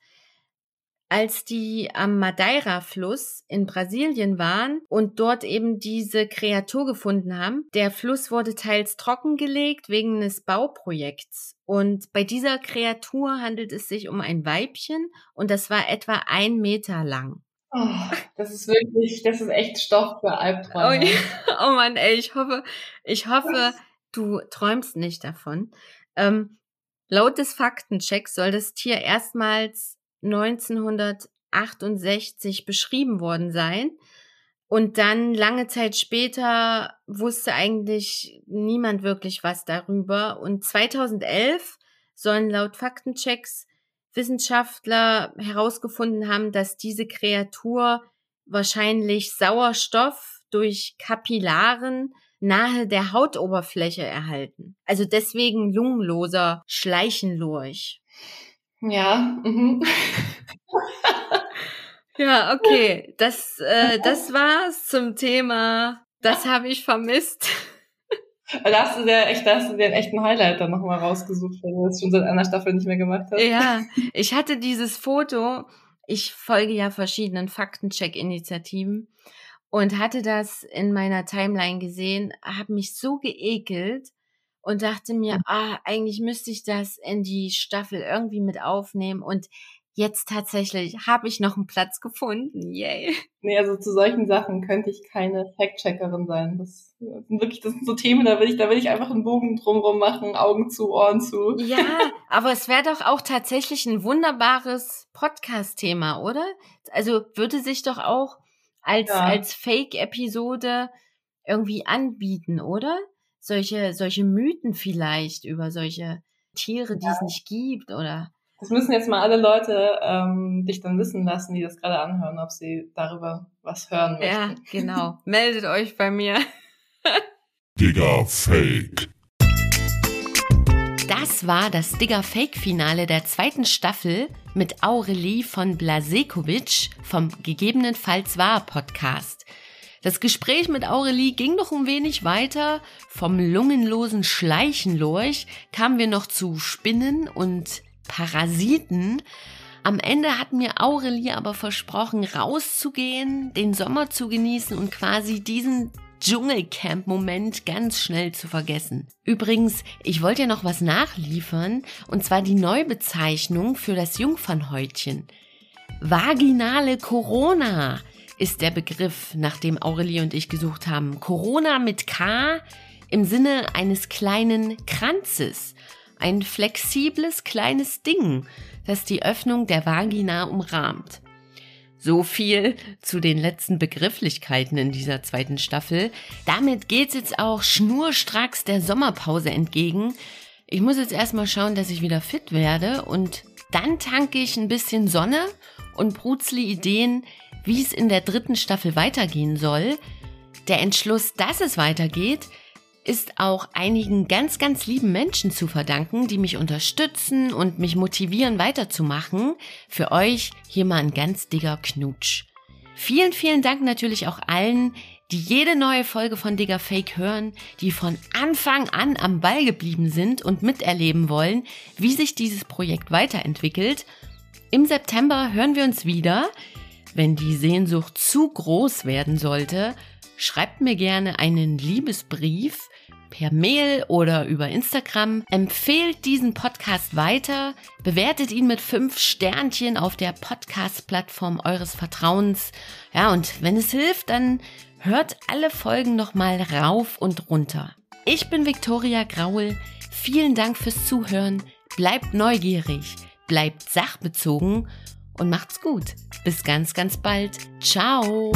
als die am Madeira-Fluss in Brasilien waren und dort eben diese Kreatur gefunden haben. Der Fluss wurde teils trockengelegt wegen eines Bauprojekts. Und bei dieser Kreatur handelt es sich um ein Weibchen und das war etwa ein Meter lang. Oh, das ist wirklich, das ist echt Stoff für Oh, Albträume. ja. oh Mann, ey, ich hoffe, ich hoffe, du träumst nicht davon. Ähm, laut des Faktenchecks soll das Tier erstmals 1968 beschrieben worden sein. Und dann lange Zeit später wusste eigentlich niemand wirklich was darüber. Und 2011 sollen laut Faktenchecks Wissenschaftler herausgefunden haben, dass diese Kreatur wahrscheinlich Sauerstoff durch Kapillaren nahe der Hautoberfläche erhalten. Also deswegen lungenloser Schleichenlurch. Ja. Mhm. ja, okay. Das, äh, das war's zum Thema. Das habe ich vermisst. Da hast du dir echt, da hast du dir einen echten Highlight dann nochmal rausgesucht, weil du das schon seit einer Staffel nicht mehr gemacht hast. Ja, ich hatte dieses Foto. Ich folge ja verschiedenen Faktencheck-Initiativen und hatte das in meiner Timeline gesehen, habe mich so geekelt und dachte mir, ah, eigentlich müsste ich das in die Staffel irgendwie mit aufnehmen und jetzt tatsächlich habe ich noch einen Platz gefunden. Yay. Nee, also zu solchen Sachen könnte ich keine Fact-Checkerin sein. Das sind wirklich, das sind so Themen, da will ich, da will ich einfach einen Bogen drumrum machen, Augen zu, Ohren zu. Ja, aber es wäre doch auch tatsächlich ein wunderbares Podcast-Thema, oder? Also würde sich doch auch als, ja. als Fake-Episode irgendwie anbieten, oder? Solche, solche Mythen vielleicht über solche Tiere, die ja. es nicht gibt, oder? Das müssen jetzt mal alle Leute ähm, dich dann wissen lassen, die das gerade anhören, ob sie darüber was hören möchten. Ja, genau. Meldet euch bei mir. Digga Fake. Das war das Digger Fake Finale der zweiten Staffel mit Aurelie von Blasekovic vom Gegebenenfalls wahr Podcast. Das Gespräch mit Aurelie ging noch ein wenig weiter. Vom lungenlosen Schleichenlurch kamen wir noch zu Spinnen und Parasiten. Am Ende hat mir Aurelie aber versprochen, rauszugehen, den Sommer zu genießen und quasi diesen Dschungelcamp-Moment ganz schnell zu vergessen. Übrigens, ich wollte ja noch was nachliefern, und zwar die Neubezeichnung für das Jungfernhäutchen. Vaginale Corona ist der Begriff, nach dem Aurelie und ich gesucht haben. Corona mit K im Sinne eines kleinen Kranzes. Ein flexibles kleines Ding, das die Öffnung der Vagina umrahmt. So viel zu den letzten Begrifflichkeiten in dieser zweiten Staffel. Damit geht's jetzt auch schnurstracks der Sommerpause entgegen. Ich muss jetzt erstmal schauen, dass ich wieder fit werde und dann tanke ich ein bisschen Sonne und brutzle Ideen, wie es in der dritten Staffel weitergehen soll. Der Entschluss, dass es weitergeht, ist auch einigen ganz, ganz lieben Menschen zu verdanken, die mich unterstützen und mich motivieren weiterzumachen. Für euch hier mal ein ganz dicker Knutsch. Vielen, vielen Dank natürlich auch allen, die jede neue Folge von Digger Fake hören, die von Anfang an am Ball geblieben sind und miterleben wollen, wie sich dieses Projekt weiterentwickelt. Im September hören wir uns wieder. Wenn die Sehnsucht zu groß werden sollte, schreibt mir gerne einen Liebesbrief per Mail oder über Instagram. Empfehlt diesen Podcast weiter, bewertet ihn mit fünf Sternchen auf der Podcast-Plattform eures Vertrauens. Ja, und wenn es hilft, dann hört alle Folgen nochmal rauf und runter. Ich bin Viktoria Graul. Vielen Dank fürs Zuhören. Bleibt neugierig, bleibt sachbezogen und macht's gut. Bis ganz, ganz bald. Ciao.